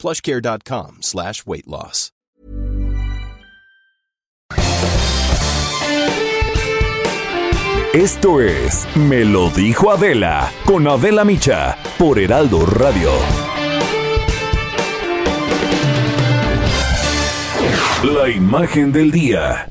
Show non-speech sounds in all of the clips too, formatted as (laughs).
plushcare.com slash weight loss. Esto es Me lo dijo Adela con Adela Micha por Heraldo Radio. La imagen del día.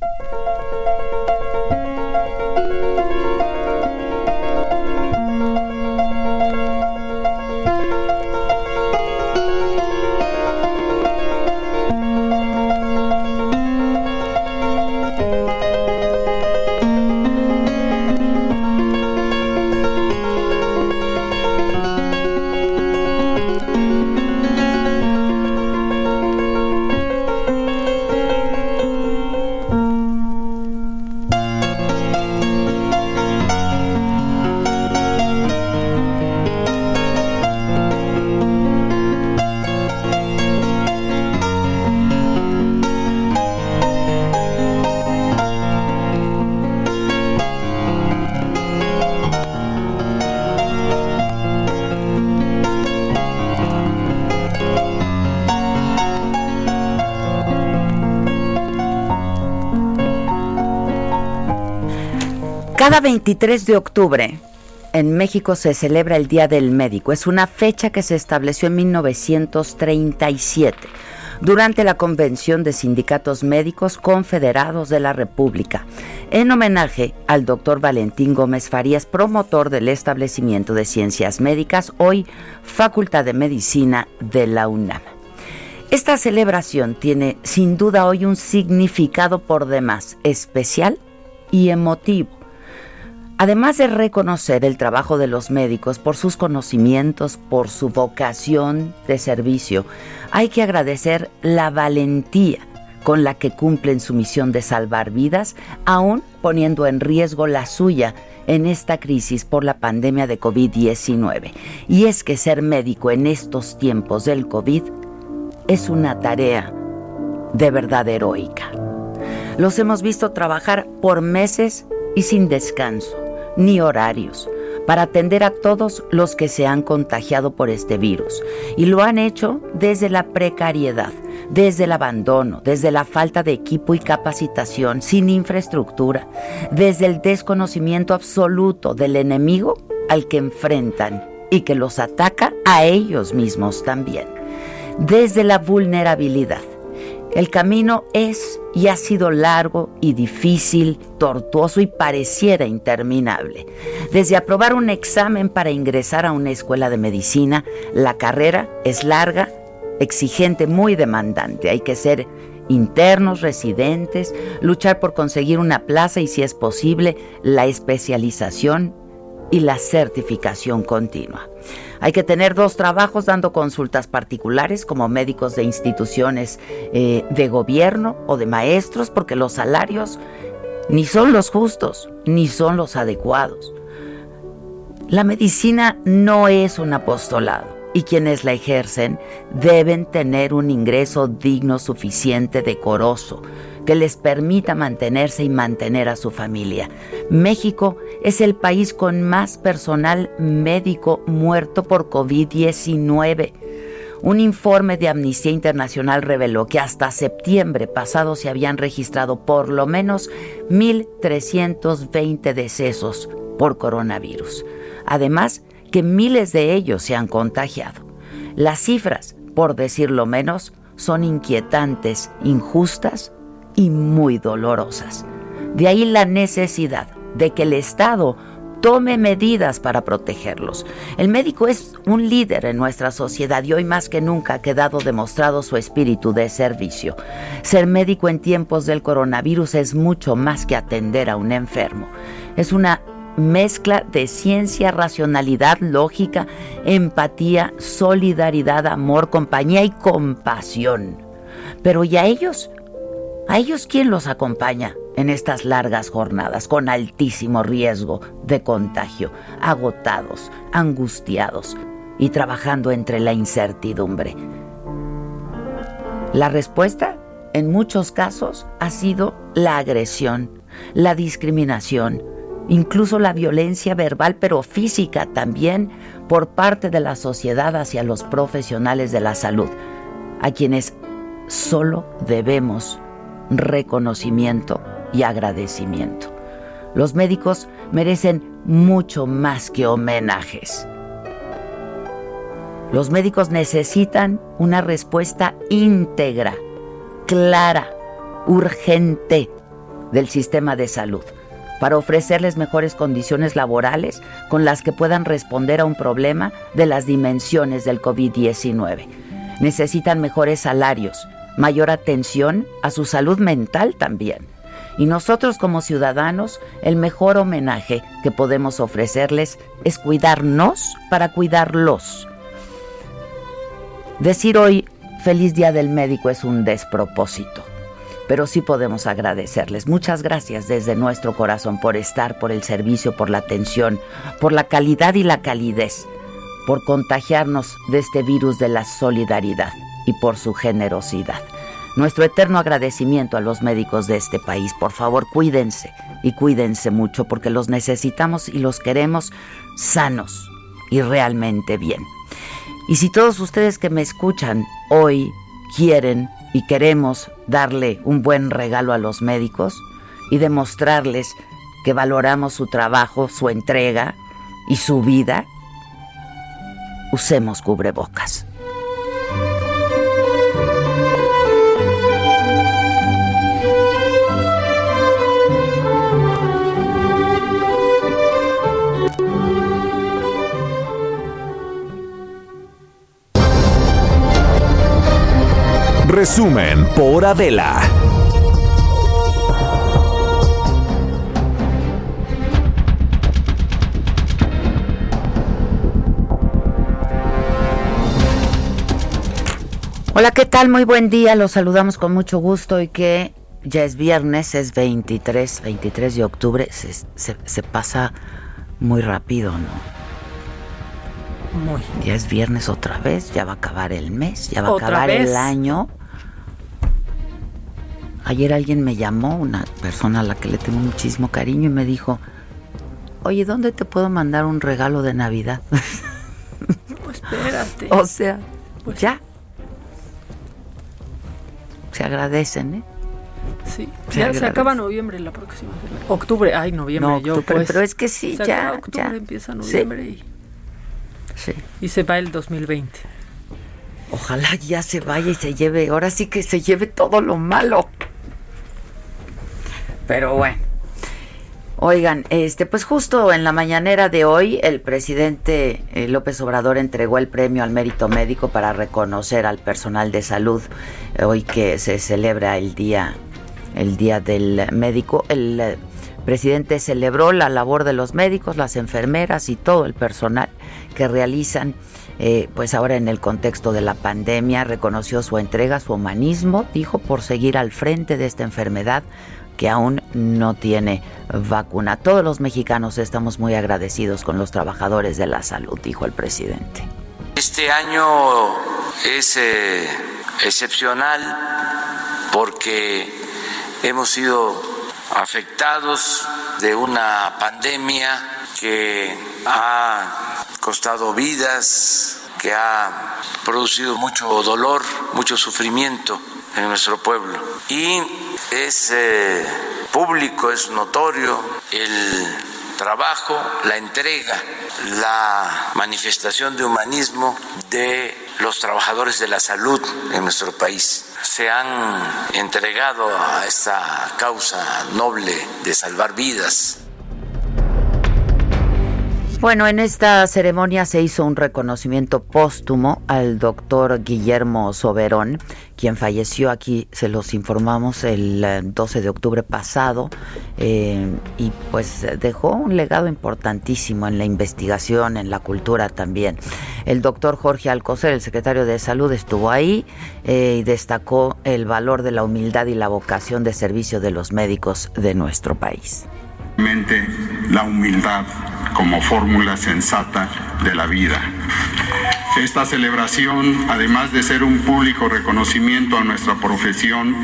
Cada 23 de octubre en México se celebra el Día del Médico. Es una fecha que se estableció en 1937 durante la Convención de Sindicatos Médicos Confederados de la República, en homenaje al doctor Valentín Gómez Farías, promotor del establecimiento de ciencias médicas, hoy Facultad de Medicina de la UNAM. Esta celebración tiene sin duda hoy un significado por demás especial y emotivo Además de reconocer el trabajo de los médicos por sus conocimientos, por su vocación de servicio, hay que agradecer la valentía con la que cumplen su misión de salvar vidas, aún poniendo en riesgo la suya en esta crisis por la pandemia de COVID-19. Y es que ser médico en estos tiempos del COVID es una tarea de verdad heroica. Los hemos visto trabajar por meses y sin descanso ni horarios para atender a todos los que se han contagiado por este virus. Y lo han hecho desde la precariedad, desde el abandono, desde la falta de equipo y capacitación, sin infraestructura, desde el desconocimiento absoluto del enemigo al que enfrentan y que los ataca a ellos mismos también, desde la vulnerabilidad el camino es y ha sido largo y difícil, tortuoso y pareciera interminable. Desde aprobar un examen para ingresar a una escuela de medicina, la carrera es larga, exigente, muy demandante. Hay que ser internos, residentes, luchar por conseguir una plaza y si es posible, la especialización y la certificación continua. Hay que tener dos trabajos dando consultas particulares como médicos de instituciones eh, de gobierno o de maestros porque los salarios ni son los justos ni son los adecuados. La medicina no es un apostolado y quienes la ejercen deben tener un ingreso digno, suficiente, decoroso, que les permita mantenerse y mantener a su familia. México es el país con más personal médico muerto por COVID-19. Un informe de Amnistía Internacional reveló que hasta septiembre pasado se habían registrado por lo menos 1.320 decesos por coronavirus. Además, que miles de ellos se han contagiado. Las cifras, por decirlo menos, son inquietantes, injustas y muy dolorosas. De ahí la necesidad de que el Estado tome medidas para protegerlos. El médico es un líder en nuestra sociedad y hoy más que nunca ha quedado demostrado su espíritu de servicio. Ser médico en tiempos del coronavirus es mucho más que atender a un enfermo. Es una mezcla de ciencia, racionalidad, lógica, empatía, solidaridad, amor, compañía y compasión. Pero ¿y a ellos? ¿A ellos quién los acompaña en estas largas jornadas con altísimo riesgo de contagio, agotados, angustiados y trabajando entre la incertidumbre? La respuesta, en muchos casos, ha sido la agresión, la discriminación, incluso la violencia verbal, pero física también, por parte de la sociedad hacia los profesionales de la salud, a quienes solo debemos reconocimiento y agradecimiento. Los médicos merecen mucho más que homenajes. Los médicos necesitan una respuesta íntegra, clara, urgente del sistema de salud para ofrecerles mejores condiciones laborales con las que puedan responder a un problema de las dimensiones del COVID-19. Necesitan mejores salarios, mayor atención a su salud mental también. Y nosotros como ciudadanos, el mejor homenaje que podemos ofrecerles es cuidarnos para cuidarlos. Decir hoy feliz día del médico es un despropósito, pero sí podemos agradecerles. Muchas gracias desde nuestro corazón por estar, por el servicio, por la atención, por la calidad y la calidez, por contagiarnos de este virus de la solidaridad y por su generosidad. Nuestro eterno agradecimiento a los médicos de este país. Por favor, cuídense y cuídense mucho porque los necesitamos y los queremos sanos y realmente bien. Y si todos ustedes que me escuchan hoy quieren y queremos darle un buen regalo a los médicos y demostrarles que valoramos su trabajo, su entrega y su vida, usemos cubrebocas. Resumen por Adela. Hola, ¿qué tal? Muy buen día. Los saludamos con mucho gusto y que ya es viernes, es 23, 23 de octubre. Se, se pasa muy rápido, ¿no? Muy. Ya es viernes otra vez, ya va a acabar el mes, ya va a acabar el año. Ayer alguien me llamó, una persona a la que le tengo muchísimo cariño, y me dijo, oye, ¿dónde te puedo mandar un regalo de Navidad? (laughs) Pues espérate. o sea, pues ya. Se agradecen, ¿eh? Sí, ya se acaba noviembre la próxima semana. Octubre, ay, noviembre, no, yo pues. Pero es que sí, ya. octubre empieza noviembre y y se va el 2020. Ojalá ya se vaya y se lleve, ahora sí que se lleve todo lo malo. Pero bueno. Oigan, este, pues justo en la mañanera de hoy, el presidente eh, López Obrador entregó el premio al mérito médico para reconocer al personal de salud. hoy que se celebra el día, el día del médico, el eh, presidente celebró la labor de los médicos, las enfermeras y todo el personal que realizan, eh, pues ahora en el contexto de la pandemia, reconoció su entrega, su humanismo, dijo, por seguir al frente de esta enfermedad que aún no tiene vacuna. Todos los mexicanos estamos muy agradecidos con los trabajadores de la salud, dijo el presidente. Este año es eh, excepcional porque hemos sido afectados de una pandemia que ha costado vidas, que ha producido mucho dolor, mucho sufrimiento en nuestro pueblo. Y es eh, público, es notorio el trabajo, la entrega, la manifestación de humanismo de los trabajadores de la salud en nuestro país. Se han entregado a esta causa noble de salvar vidas Bueno, en esta ceremonia se hizo un reconocimiento póstumo al doctor Guillermo Soberón, quien falleció aquí, se los informamos el 12 eh, de octubre pasado, eh, y pues dejó un legado importantísimo en la investigación, en la cultura también. El doctor Jorge Alcocer, el secretario de Salud, estuvo ahí eh, y destacó el valor de la humildad y la vocación de servicio de los médicos de nuestro país. La humildad como fórmula sensata de la vida. Esta celebración, además de ser un público reconocimiento a nuestra profesión,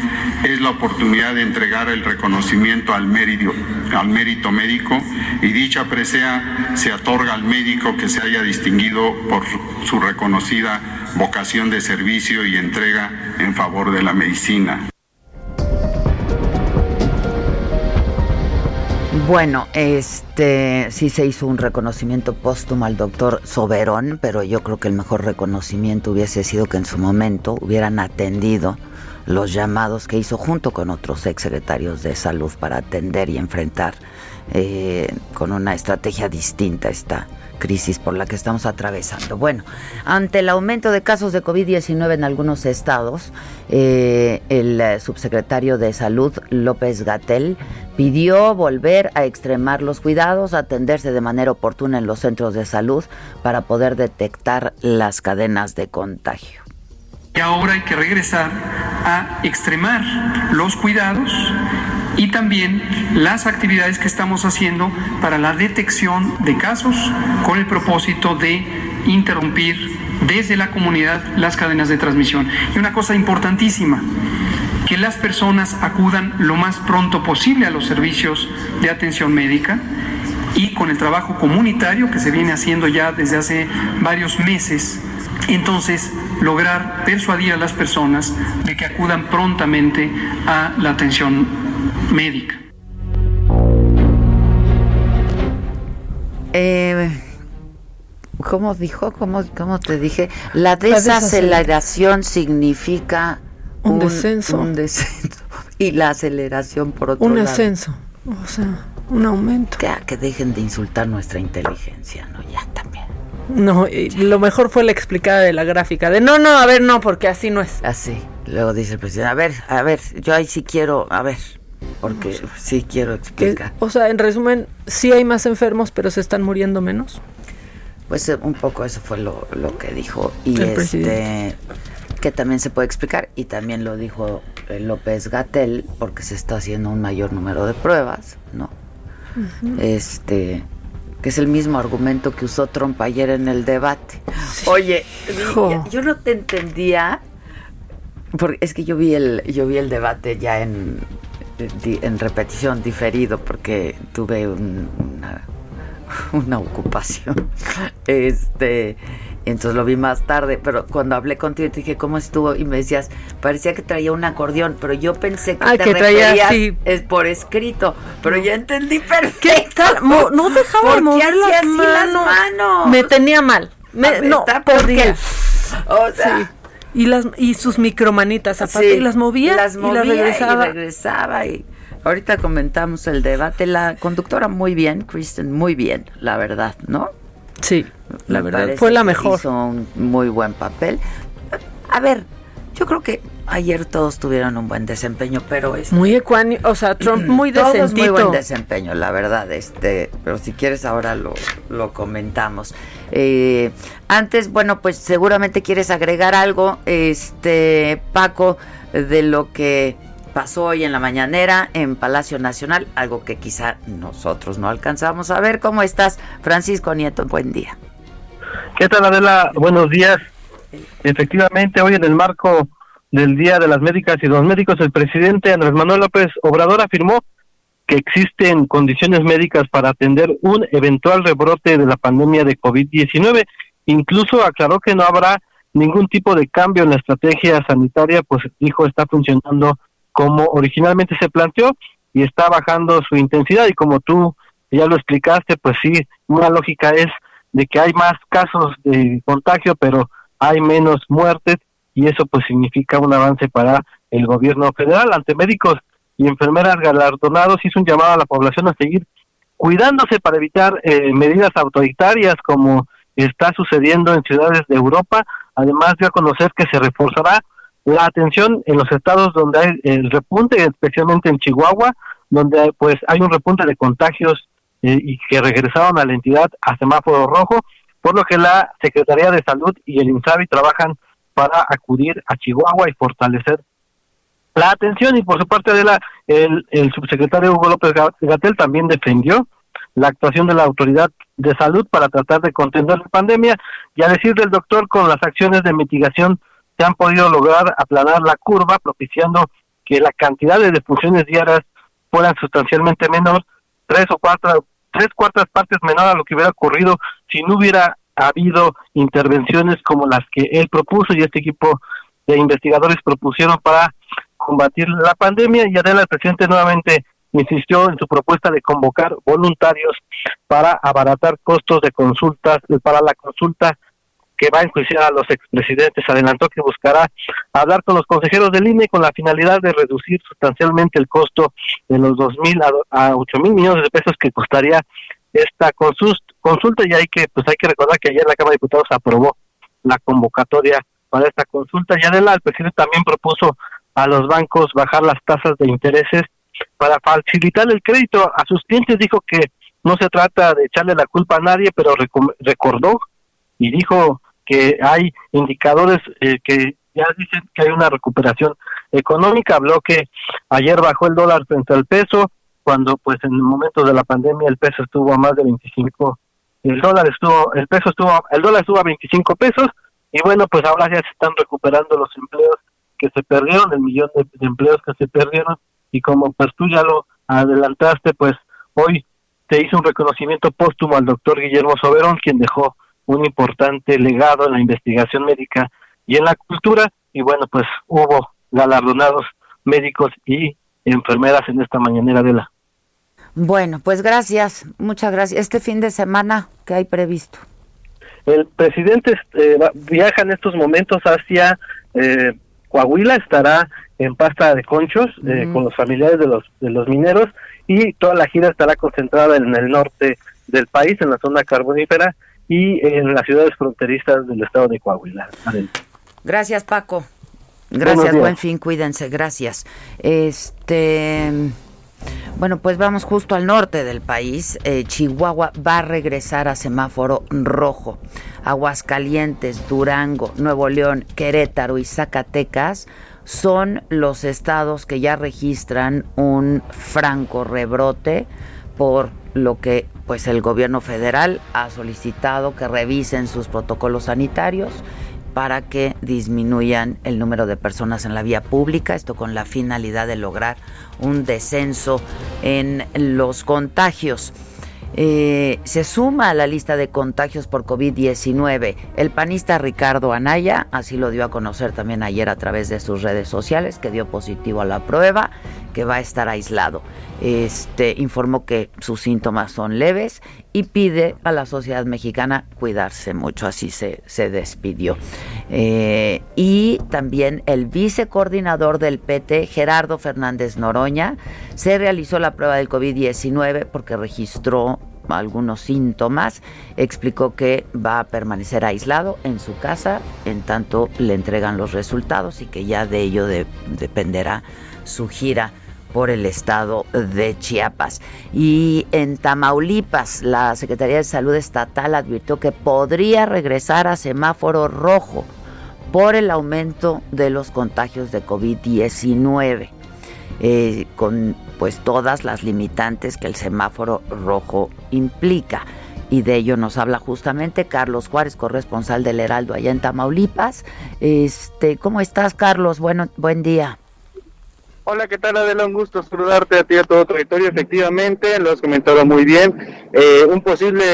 es la oportunidad de entregar el reconocimiento al mérito, al mérito médico y dicha presea se otorga al médico que se haya distinguido por su reconocida vocación de servicio y entrega en favor de la medicina. Bueno, este sí se hizo un reconocimiento póstumo al doctor Soberón, pero yo creo que el mejor reconocimiento hubiese sido que en su momento hubieran atendido los llamados que hizo junto con otros exsecretarios de salud para atender y enfrentar eh, con una estrategia distinta esta crisis por la que estamos atravesando. Bueno, ante el aumento de casos de COVID-19 en algunos estados, eh, el eh, subsecretario de Salud, López Gatel, pidió volver a extremar los cuidados, atenderse de manera oportuna en los centros de salud para poder detectar las cadenas de contagio. Y ahora hay que regresar a extremar los cuidados y también las actividades que estamos haciendo para la detección de casos con el propósito de interrumpir desde la comunidad las cadenas de transmisión. Y una cosa importantísima, que las personas acudan lo más pronto posible a los servicios de atención médica y con el trabajo comunitario que se viene haciendo ya desde hace varios meses, entonces lograr persuadir a las personas de que acudan prontamente a la atención médica. Eh, ¿Cómo dijo? ¿Cómo, ¿Cómo te dije? La desaceleración significa un, descenso. Un descenso. (laughs) Y la aceleración por otro un lado. Un ascenso. O sea, un aumento. Ya, que dejen de insultar nuestra inteligencia, ¿no? Ya No, lo mejor fue la explicada de la gráfica. De no, no, a ver, no, porque así no es. Así. Luego dice el presidente, a ver, a ver, yo ahí sí quiero, a ver, porque sí quiero explicar. o sea, en resumen, sí hay más enfermos, pero se están muriendo menos. Pues eh, un poco eso fue lo, lo que dijo. Y el este que también se puede explicar, y también lo dijo eh, López Gatel, porque se está haciendo un mayor número de pruebas, ¿no? Este que es el mismo argumento que usó Trump ayer en el debate. Oye, yo no te entendía, porque es que yo vi el, yo vi el debate ya en, en repetición, diferido, porque tuve una, (laughs) una ocupación. Este entonces lo vi más tarde, pero cuando hablé contigo te dije, ¿cómo estuvo? Y me decías, parecía que traía un acordeón, pero yo pensé que te que traía, sí. es por escrito, pero ya entendí perfecto. No, dejaba mover las, manos. las manos. Me tenía mal. Me, no, podía. (laughs) O sea, Y las y sus micromanitas aparte y las movía, las movía y, regresaba. y regresaba y ahorita comentamos el debate la conductora muy bien Kristen muy bien la verdad no Sí, la verdad fue la mejor. Hizo un muy buen papel. A ver, yo creo que ayer todos tuvieron un buen desempeño, pero es muy ecuánime, o sea, Trump (clears throat) muy decentito. muy buen desempeño, la verdad, este, pero si quieres ahora lo, lo comentamos. Eh, antes, bueno, pues seguramente quieres agregar algo, este, Paco, de lo que pasó hoy en la mañanera en Palacio Nacional, algo que quizá nosotros no alcanzamos a ver. ¿Cómo estás, Francisco Nieto? Buen día. ¿Qué tal, Adela? Buenos días. Efectivamente, hoy en el marco del Día de las Médicas y los Médicos, el presidente Andrés Manuel López Obrador afirmó que existen condiciones médicas para atender un eventual rebrote de la pandemia de COVID-19. Incluso aclaró que no habrá ningún tipo de cambio en la estrategia sanitaria, pues dijo está funcionando como originalmente se planteó y está bajando su intensidad y como tú ya lo explicaste, pues sí, una lógica es de que hay más casos de contagio, pero hay menos muertes y eso pues significa un avance para el gobierno federal. Ante médicos y enfermeras galardonados hizo un llamado a la población a seguir cuidándose para evitar eh, medidas autoritarias como está sucediendo en ciudades de Europa. Además dio a conocer que se reforzará la atención en los estados donde hay el repunte, especialmente en Chihuahua, donde pues hay un repunte de contagios eh, y que regresaron a la entidad a semáforo rojo, por lo que la Secretaría de Salud y el INSABI trabajan para acudir a Chihuahua y fortalecer la atención. Y por su parte de la el, subsecretario Hugo López Gatel también defendió la actuación de la autoridad de salud para tratar de contener la pandemia y a decir del doctor con las acciones de mitigación se han podido lograr aplanar la curva propiciando que la cantidad de defunciones diarias fueran sustancialmente menor tres o cuatro tres cuartas partes menor a lo que hubiera ocurrido si no hubiera habido intervenciones como las que él propuso y este equipo de investigadores propusieron para combatir la pandemia. Y Adela el presidente nuevamente insistió en su propuesta de convocar voluntarios para abaratar costos de consultas para la consulta que va a enjuiciar a los expresidentes. Adelantó que buscará hablar con los consejeros del INE con la finalidad de reducir sustancialmente el costo de los dos mil a ocho mil millones de pesos que costaría esta consulta. Y hay que pues hay que recordar que ayer la Cámara de Diputados aprobó la convocatoria para esta consulta. Y adelante el presidente también propuso a los bancos bajar las tasas de intereses para facilitar el crédito. A sus clientes dijo que no se trata de echarle la culpa a nadie pero recordó y dijo que hay indicadores eh, que ya dicen que hay una recuperación económica. Habló que ayer bajó el dólar frente al peso cuando pues en el momento de la pandemia el peso estuvo a más de 25 el dólar estuvo el peso estuvo el dólar estuvo a 25 pesos y bueno pues ahora ya se están recuperando los empleos que se perdieron el millón de, empleos que se perdieron y como pues tú ya lo adelantaste pues hoy se hizo un reconocimiento póstumo al doctor Guillermo Soberón quien dejó un importante legado en la investigación médica y en la cultura y bueno pues hubo galardonados médicos y enfermeras en esta mañanera de la bueno, pues gracias, muchas gracias. Este fin de semana, ¿qué hay previsto? El presidente eh, viaja en estos momentos hacia eh, Coahuila, estará en Pasta de Conchos eh, con los familiares de los, de los mineros y toda la gira estará concentrada en el norte del país, en la zona carbonífera y en las ciudades fronterizas del estado de Coahuila. Gracias, Paco. Gracias, buen fin, cuídense, gracias. Este bueno, pues vamos justo al norte del país. Eh, Chihuahua va a regresar a semáforo rojo. Aguascalientes, Durango, Nuevo León, Querétaro y Zacatecas son los estados que ya registran un franco rebrote por lo que pues el gobierno federal ha solicitado que revisen sus protocolos sanitarios para que disminuyan el número de personas en la vía pública, esto con la finalidad de lograr un descenso en los contagios. Eh, se suma a la lista de contagios por COVID-19 el panista Ricardo Anaya, así lo dio a conocer también ayer a través de sus redes sociales, que dio positivo a la prueba, que va a estar aislado. Este informó que sus síntomas son leves y pide a la sociedad mexicana cuidarse mucho, así se, se despidió. Eh, y también el vicecoordinador del PT, Gerardo Fernández Noroña, se realizó la prueba del COVID-19 porque registró algunos síntomas, explicó que va a permanecer aislado en su casa en tanto le entregan los resultados y que ya de ello dependerá su gira por el estado de Chiapas. Y en Tamaulipas, la Secretaría de Salud Estatal advirtió que podría regresar a semáforo rojo por el aumento de los contagios de COVID-19, eh, con pues todas las limitantes que el semáforo rojo implica. Y de ello nos habla justamente Carlos Juárez, corresponsal del Heraldo allá en Tamaulipas. Este, ¿cómo estás, Carlos? Bueno, buen día. Hola, ¿qué tal Adela? Un gusto saludarte a ti y a todo tu territorio. Efectivamente, lo has comentado muy bien. Eh, un posible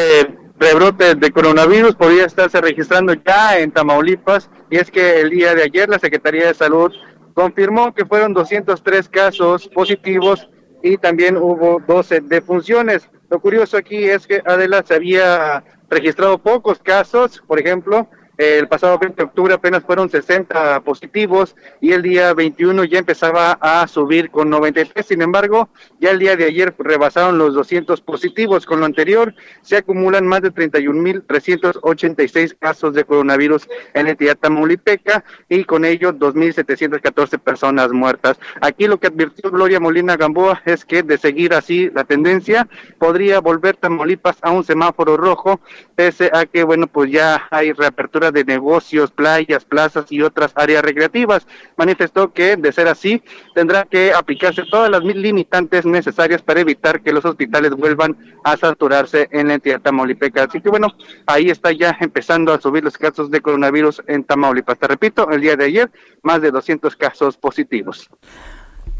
rebrote de coronavirus podría estarse registrando ya en Tamaulipas y es que el día de ayer la Secretaría de Salud confirmó que fueron 203 casos positivos y también hubo 12 defunciones. Lo curioso aquí es que Adela se había registrado pocos casos, por ejemplo, El pasado 20 de octubre apenas fueron 60 positivos y el día 21 ya empezaba a subir con 93. Sin embargo, ya el día de ayer rebasaron los 200 positivos. Con lo anterior, se acumulan más de 31.386 casos de coronavirus en la entidad tamaulipeca y con ello 2.714 personas muertas. Aquí lo que advirtió Gloria Molina Gamboa es que de seguir así la tendencia, podría volver Tamaulipas a un semáforo rojo, pese a que, bueno, pues ya hay reapertura de negocios, playas, plazas y otras áreas recreativas. Manifestó que, de ser así, tendrá que aplicarse todas las limitantes necesarias para evitar que los hospitales vuelvan a saturarse en la entidad tamaulipeca. Así que, bueno, ahí está ya empezando a subir los casos de coronavirus en Tamaulipas. Te repito, el día de ayer, más de 200 casos positivos.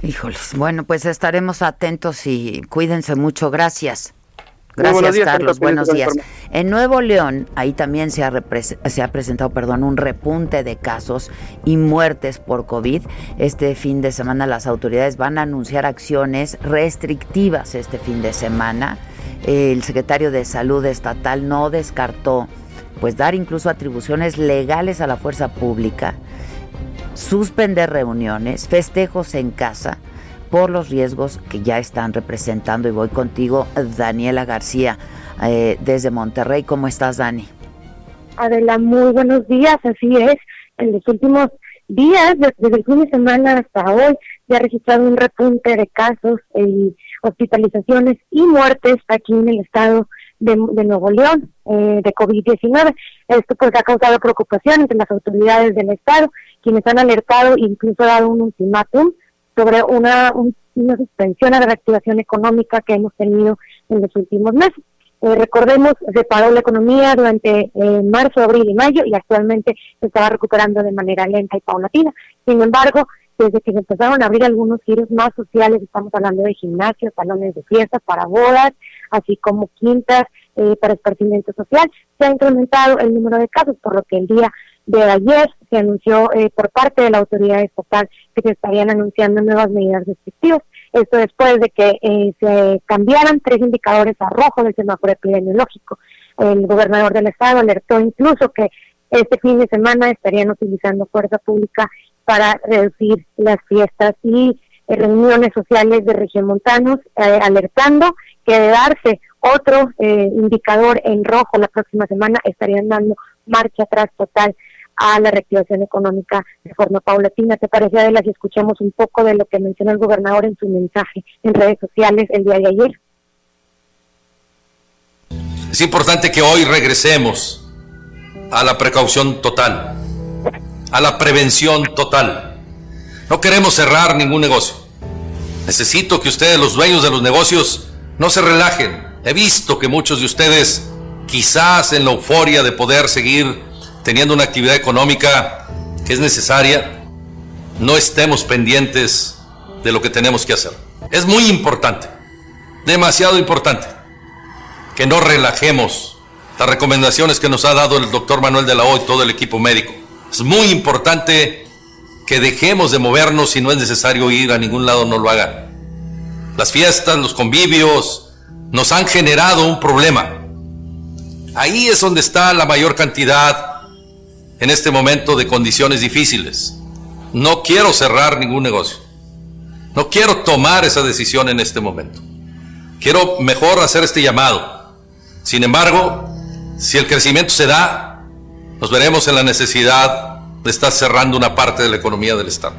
Híjoles, bueno, pues estaremos atentos y cuídense mucho. Gracias. Gracias, Carlos. Buenos días. En Nuevo León, ahí también se ha, se ha presentado perdón, un repunte de casos y muertes por COVID. Este fin de semana las autoridades van a anunciar acciones restrictivas este fin de semana. El secretario de Salud Estatal no descartó pues dar incluso atribuciones legales a la fuerza pública suspender reuniones, festejos en casa por los riesgos que ya están representando. Y voy contigo, Daniela García, eh, desde Monterrey. ¿Cómo estás, Dani? Adela, muy buenos días. Así es, en los últimos días, desde el fin de semana hasta hoy, se ha registrado un repunte de casos y hospitalizaciones y muertes aquí en el estado de, Nuevo León eh, de COVID-19. Esto pues ha causado preocupación entre las autoridades del estado quienes han alertado e incluso dado un ultimátum sobre una, una suspensión a la reactivación económica que hemos tenido en los últimos meses. Eh, recordemos, se paró la economía durante eh, marzo, abril y mayo y actualmente se estaba recuperando de manera lenta y paulatina. Sin embargo, desde que se empezaron a abrir algunos giros más sociales, estamos hablando de gimnasios, salones de fiestas para bodas, así como quintas eh, para esparcimiento social, se ha incrementado el número de casos, por lo que el día de ayer se anunció eh, por parte de la autoridad estatal que se estarían anunciando nuevas medidas restrictivas. Esto después de que eh, se cambiaran tres indicadores a rojo del semáforo epidemiológico. El gobernador del estado alertó incluso que este fin de semana estarían utilizando fuerza pública para reducir las fiestas y eh, reuniones sociales de regiomontanos, alertando que de darse otro indicador en rojo la próxima semana estarían dando marcha atrás total a la reactivación económica de forma paulatina. ¿Te parece, Adela, si escuchamos un poco de lo que mencionó el gobernador en su mensaje en redes sociales el día de ayer? Es importante que hoy regresemos a la precaución total, a la prevención total. No queremos cerrar ningún negocio. Necesito que ustedes, los dueños de los negocios, no se relajen. He visto que muchos de ustedes, quizás en la euforia de poder seguir teniendo una actividad económica que es necesaria, no estemos pendientes de lo que tenemos que hacer. Es muy importante, demasiado importante, que no relajemos las recomendaciones que nos ha dado el doctor Manuel de la O y todo el equipo médico. Es muy importante que dejemos de movernos si no es necesario ir a ningún lado, no lo hagan. Las fiestas, los convivios, nos han generado un problema. Ahí es donde está la mayor cantidad en este momento de condiciones difíciles. No quiero cerrar ningún negocio. No quiero tomar esa decisión en este momento. Quiero mejor hacer este llamado. Sin embargo, si el crecimiento se da, nos veremos en la necesidad de estar cerrando una parte de la economía del Estado.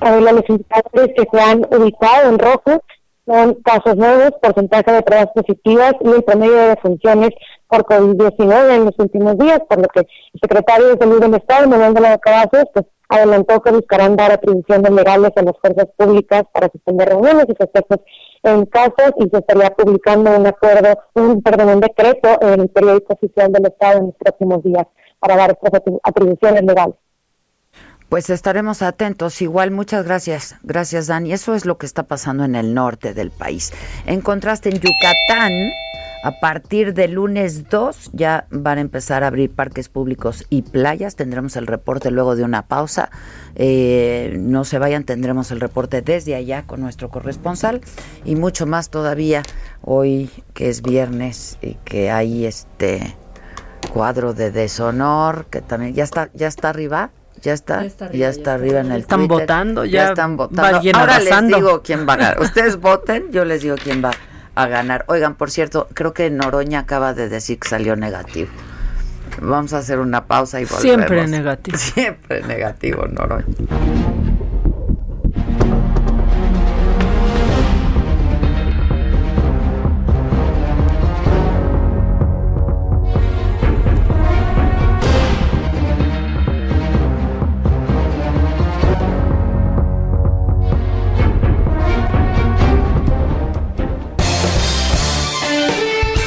los indicadores que se han ubicado en rojo son casos nuevos, porcentaje de pruebas positivas y el promedio de funciones por COVID-19 en los últimos días, por lo que el secretario de Salud del Estado, Manuel de la Cabazos, pues adelantó que buscarán dar atribuciones legales a las fuerzas públicas para suspender reuniones y festejos en casos y se estaría publicando un acuerdo, un perdón, un decreto en el periódico oficial del Estado en los próximos días para dar estas atribuciones legales. Pues estaremos atentos. Igual, muchas gracias. Gracias, Dani. Eso es lo que está pasando en el norte del país. En contraste, en Yucatán, a partir del lunes 2 ya van a empezar a abrir parques públicos y playas. Tendremos el reporte luego de una pausa. Eh, no se vayan, tendremos el reporte desde allá con nuestro corresponsal y mucho más todavía hoy que es viernes y que hay este cuadro de deshonor que también ya está ya está arriba ya está, ya está arriba, en el están votando ya, están votando. ahora les digo quién va a ganar. Ustedes voten yo les digo quién va a ganar. Oigan por cierto creo que Noroña acaba de decir que salió negativo. Vamos a hacer una pausa y volvemos. Siempre negativo. (laughs) Siempre negativo Noroña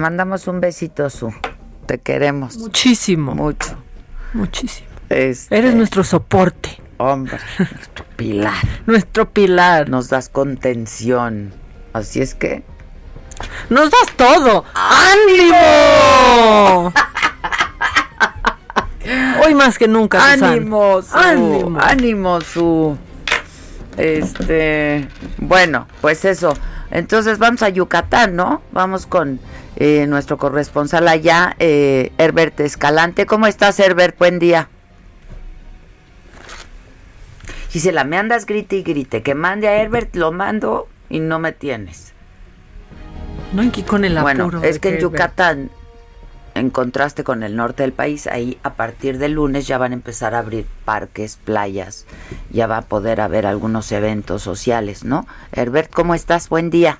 Mandamos un besito, Su. Te queremos. Muchísimo. Mucho. Muchísimo. Este, Eres nuestro soporte. Hombre, nuestro pilar. (laughs) nuestro pilar. Nos das contención. Así es que. ¡Nos das todo! ¡Ánimo! (laughs) Hoy más que nunca. Ánimo, su. Ánimo. Ánimo, su. Este. Bueno, pues eso. Entonces vamos a Yucatán, ¿no? Vamos con eh, nuestro corresponsal allá, eh, Herbert Escalante. ¿Cómo estás, Herbert? Buen día. la me andas grite y grite. Que mande a Herbert, lo mando y no me tienes. No, aquí con el apuro. Bueno, es que en Yucatán en contraste con el norte del país, ahí a partir del lunes ya van a empezar a abrir parques, playas, ya va a poder haber algunos eventos sociales, ¿no? Herbert, ¿cómo estás? Buen día.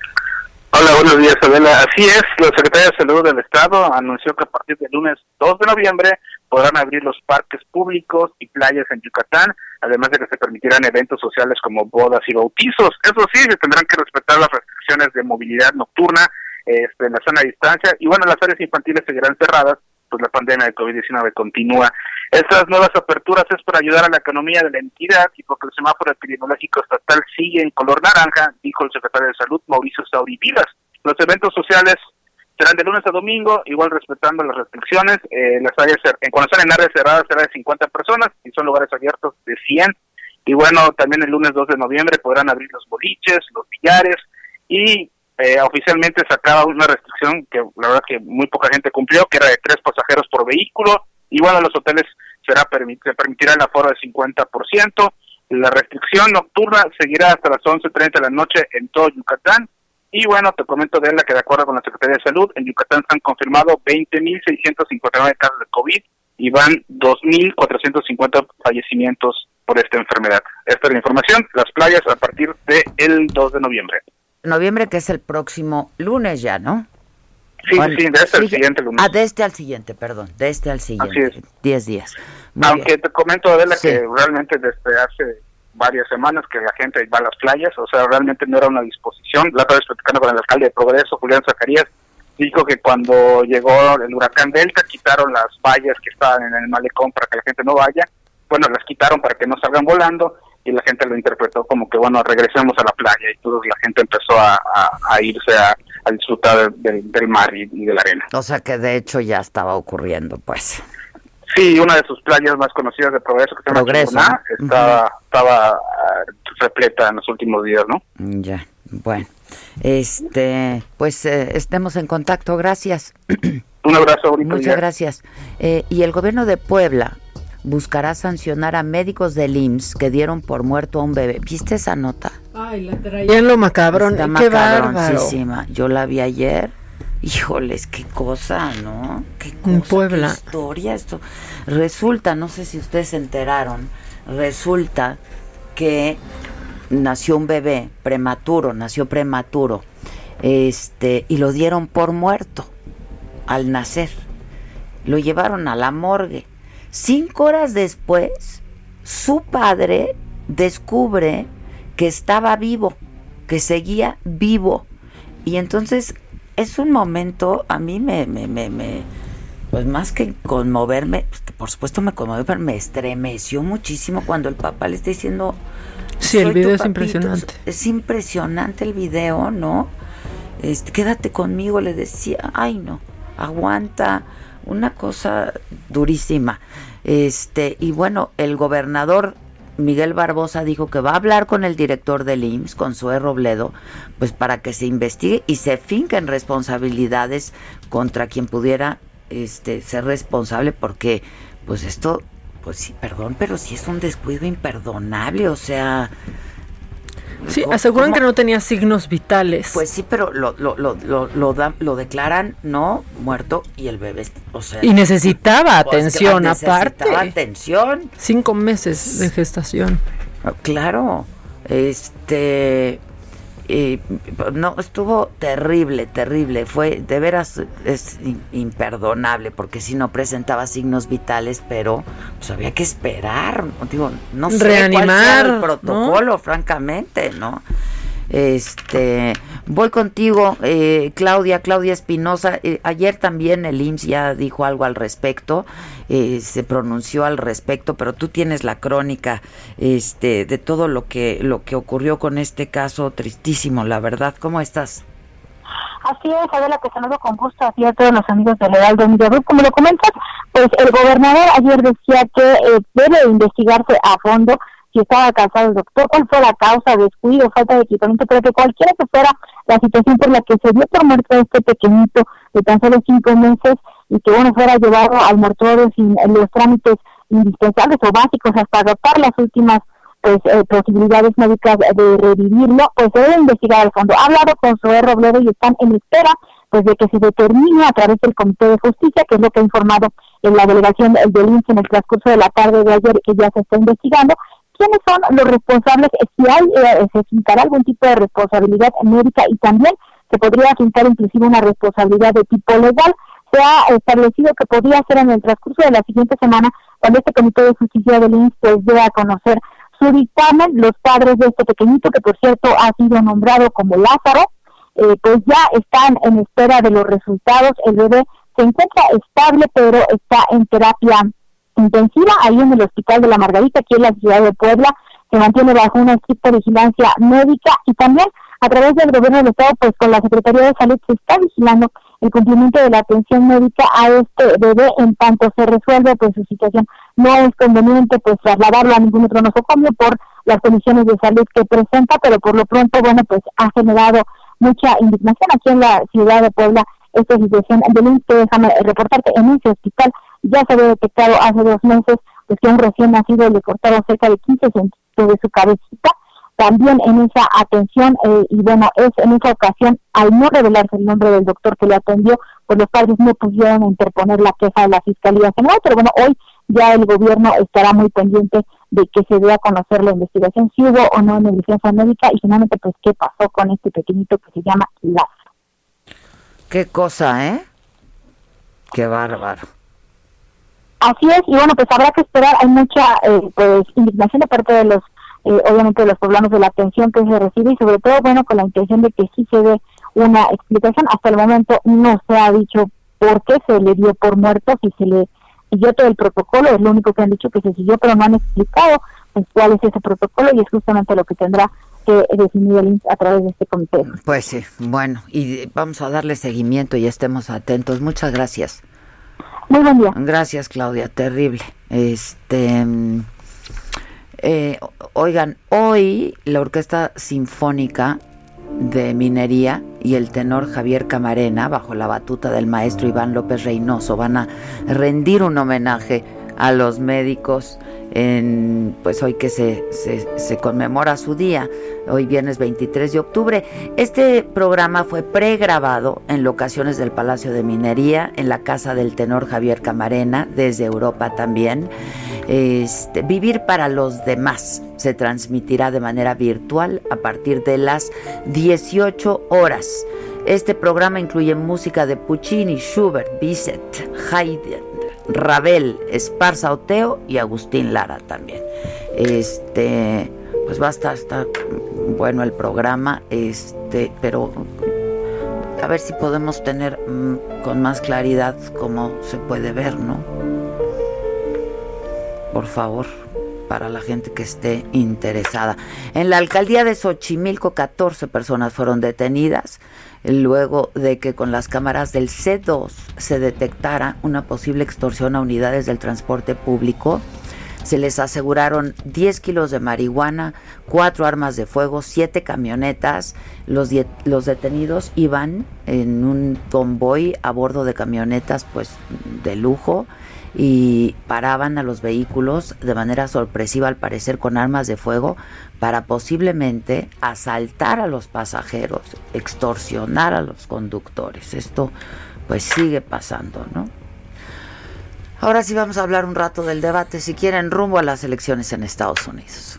Hola, buenos días, Adela. Así es, la Secretaría de Salud del Estado anunció que a partir del lunes 2 de noviembre podrán abrir los parques públicos y playas en Yucatán, además de que se permitirán eventos sociales como bodas y bautizos. Eso sí, se tendrán que respetar las restricciones de movilidad nocturna este, en la zona de distancia. Y bueno, las áreas infantiles seguirán cerradas, pues la pandemia de COVID-19 continúa. Estas nuevas aperturas es para ayudar a la economía de la entidad y porque el semáforo epidemiológico estatal sigue en color naranja, dijo el secretario de Salud, Mauricio Sauri Vilas. Los eventos sociales serán de lunes a domingo, igual respetando las restricciones. Eh, las áreas, en, cuando están en áreas cerradas será de 50 personas y son lugares abiertos de 100. Y bueno, también el lunes 2 de noviembre podrán abrir los boliches, los billares y eh, oficialmente sacaba una restricción que la verdad que muy poca gente cumplió, que era de tres pasajeros por vehículo. Igual a los hoteles será se permitirá el aforo del 50%. La restricción nocturna seguirá hasta las 11.30 de la noche en todo Yucatán. Y bueno, te comento de la que de acuerdo con la Secretaría de Salud, en Yucatán se han confirmado 20.659 casos de COVID y van 2.450 fallecimientos por esta enfermedad. Esta es la información, las playas a partir del el 2 de noviembre noviembre, que es el próximo lunes ya, ¿no? Sí, sí, de este al siguiente lunes. Ah, de este al siguiente, perdón, de este al siguiente. Así es. Diez días. Aunque te comento, Adela, que realmente desde hace varias semanas que la gente va a las playas, o sea, realmente no era una disposición. La otra vez platicando con el alcalde de Progreso, Julián Zacarías, dijo que cuando llegó el huracán Delta quitaron las vallas que estaban en el malecón para que la gente no vaya. Bueno, las quitaron para que no salgan volando y la gente lo interpretó como que, bueno, regresemos a la playa y toda la gente empezó a, irse a, disfrutar del, mar y, de la arena. O sea que de hecho ya estaba ocurriendo, pues. Sí, una de sus playas más conocidas de Progreso, que se llama Progreso. estaba, estaba ah, repleta en los últimos días, ¿no? Ya, bueno. Este, pues eh, estemos en contacto, gracias. Un abrazo, Muchas gracias. Eh, y el gobierno de Puebla buscará sancionar a médicos del IMSS que dieron por muerto a un bebé. ¿Viste esa nota? Ay, la traía en lo macabrón. Qué bárbaro. Yo la vi ayer. Híjoles, qué cosa, ¿no? Qué cosa, Puebla. Qué historia esto. Resulta, no sé si ustedes se enteraron, resulta que nació un bebé prematuro, nació prematuro. Este, y lo dieron por muerto al nacer. Lo llevaron a la morgue Cinco horas después, su padre descubre que estaba vivo, que seguía vivo. Y entonces es un momento, a mí me, me, me, pues más que conmoverme, pues por supuesto me conmovió, pero me estremeció muchísimo cuando el papá le está diciendo... Sí, el video es impresionante. Es impresionante el video, ¿no? Este, quédate conmigo, le decía, ay no, aguanta, una cosa durísima. Este, y bueno, el gobernador Miguel Barbosa dijo que va a hablar con el director del IMSS, con Zoe Robledo, pues para que se investigue y se finquen responsabilidades contra quien pudiera este, ser responsable, porque pues esto, pues sí, perdón, pero sí es un descuido imperdonable, o sea, Sí, aseguran que no tenía signos vitales. Pues sí, pero lo, lo, lo, lo, lo declaran no muerto y el bebé, o sea... Y necesitaba pues, atención aparte. Necesitaba atención. Cinco meses de gestación. Claro, este no, estuvo terrible, terrible. Fue, de veras, es imperdonable, porque si no presentaba signos vitales, pero pues había que esperar. Digo, no sé Reanimar, el protocolo, francamente, ¿no? Este, voy contigo, eh, Claudia, Claudia Espinosa. Eh, ayer también el IMSS ya dijo algo al respecto, eh, se pronunció al respecto, pero tú tienes la crónica, este, de todo lo que lo que ocurrió con este caso tristísimo, la verdad. ¿Cómo estás? Así es, Adela, que saludo con gusto a todos los amigos de Legal de Media Como lo comentas, pues el gobernador ayer decía que debe investigarse a fondo si estaba cansado el doctor, cuál fue la causa, descuido, falta de equipamiento, pero que cualquiera que fuera la situación por la que se dio por muerto este pequeñito de tan solo cinco meses y que bueno fuera llevado al mortuorio sin los trámites indispensables o básicos hasta agotar las últimas pues eh, posibilidades médicas de revivirlo, pues se debe investigar al fondo. Ha hablado con Zoé Robledo y están en espera pues de que se determine a través del Comité de Justicia, que es lo que ha informado en la delegación del INSS en el transcurso de la tarde de ayer, que ya se está investigando, quiénes son los responsables, si hay, eh, se fincará algún tipo de responsabilidad médica y también se podría fincar inclusive una responsabilidad de tipo legal. Se ha establecido que podría ser en el transcurso de la siguiente semana, cuando este Comité de Justicia del INSS pues, dé a conocer su dictamen, los padres de este pequeñito, que por cierto ha sido nombrado como Lázaro, eh, pues ya están en espera de los resultados. El bebé se encuentra estable, pero está en terapia intensiva ahí en el Hospital de la Margarita, aquí en la ciudad de Puebla, se mantiene bajo una estricta vigilancia médica y también a través del gobierno del Estado, pues con la Secretaría de Salud se está vigilando el cumplimiento de la atención médica a este bebé en tanto se resuelve pues su situación. No es conveniente pues trasladarlo a ningún otro nosocomio por las condiciones de salud que presenta, pero por lo pronto, bueno, pues ha generado mucha indignación aquí en la ciudad de Puebla esta situación. Belén, déjame reportarte en ese hospital ya se había detectado hace dos meses pues, que un recién nacido le cortaron cerca de 15 centímetros de su cabecita. También en esa atención, eh, y bueno, es en esa ocasión, al no revelarse el nombre del doctor que le atendió, pues los padres no pudieron interponer la queja de la Fiscalía General, pero bueno, hoy ya el gobierno estará muy pendiente de que se dé a conocer la investigación, si hubo o no negligencia médica y finalmente pues qué pasó con este pequeñito que se llama Lázaro. Qué cosa, ¿eh? Qué bárbaro. Así es, y bueno, pues habrá que esperar, hay mucha eh, pues indignación de parte de los, eh, obviamente de los poblanos de la atención que se recibe y sobre todo, bueno, con la intención de que sí se dé una explicación. Hasta el momento no se ha dicho por qué se le dio por muerto, si se le siguió todo el protocolo, es lo único que han dicho que se siguió, pero no han explicado pues, cuál es ese protocolo y es justamente lo que tendrá que definir el a través de este comité. Pues sí, bueno, y vamos a darle seguimiento y estemos atentos. Muchas gracias. Gracias, Claudia. Terrible. Este. Eh, oigan, hoy la Orquesta Sinfónica de Minería y el tenor Javier Camarena, bajo la batuta del maestro Iván López Reynoso, van a rendir un homenaje a los médicos en pues hoy que se, se, conmemora su día, hoy viernes 23 de octubre. Este programa fue pregrabado en locaciones del Palacio de Minería, en la casa del tenor Javier Camarena, desde Europa también. Este, Vivir para los demás se transmitirá de manera virtual a partir de las 18 horas. Este programa incluye música de Puccini, Schubert, Bizet, Haydn, Rabel, Esparza Oteo y Agustín Lara también. Este, pues va a estar, bueno el programa, este, pero a ver si podemos tener mm, con más claridad cómo se puede ver, ¿no? Por favor, para la gente que esté interesada. En la alcaldía de Xochimilco, 14 personas fueron detenidas luego de que con las cámaras del C2 se detectara una posible extorsión a unidades del transporte público. Se les aseguraron 10 kilos de marihuana, 4 armas de fuego, 7 camionetas. Los, los detenidos iban en un convoy a bordo de camionetas pues de lujo y paraban a los vehículos de manera sorpresiva al parecer con armas de fuego para posiblemente asaltar a los pasajeros, extorsionar a los conductores. Esto pues sigue pasando, ¿no? Ahora sí vamos a hablar un rato del debate, si quieren, rumbo a las elecciones en Estados Unidos.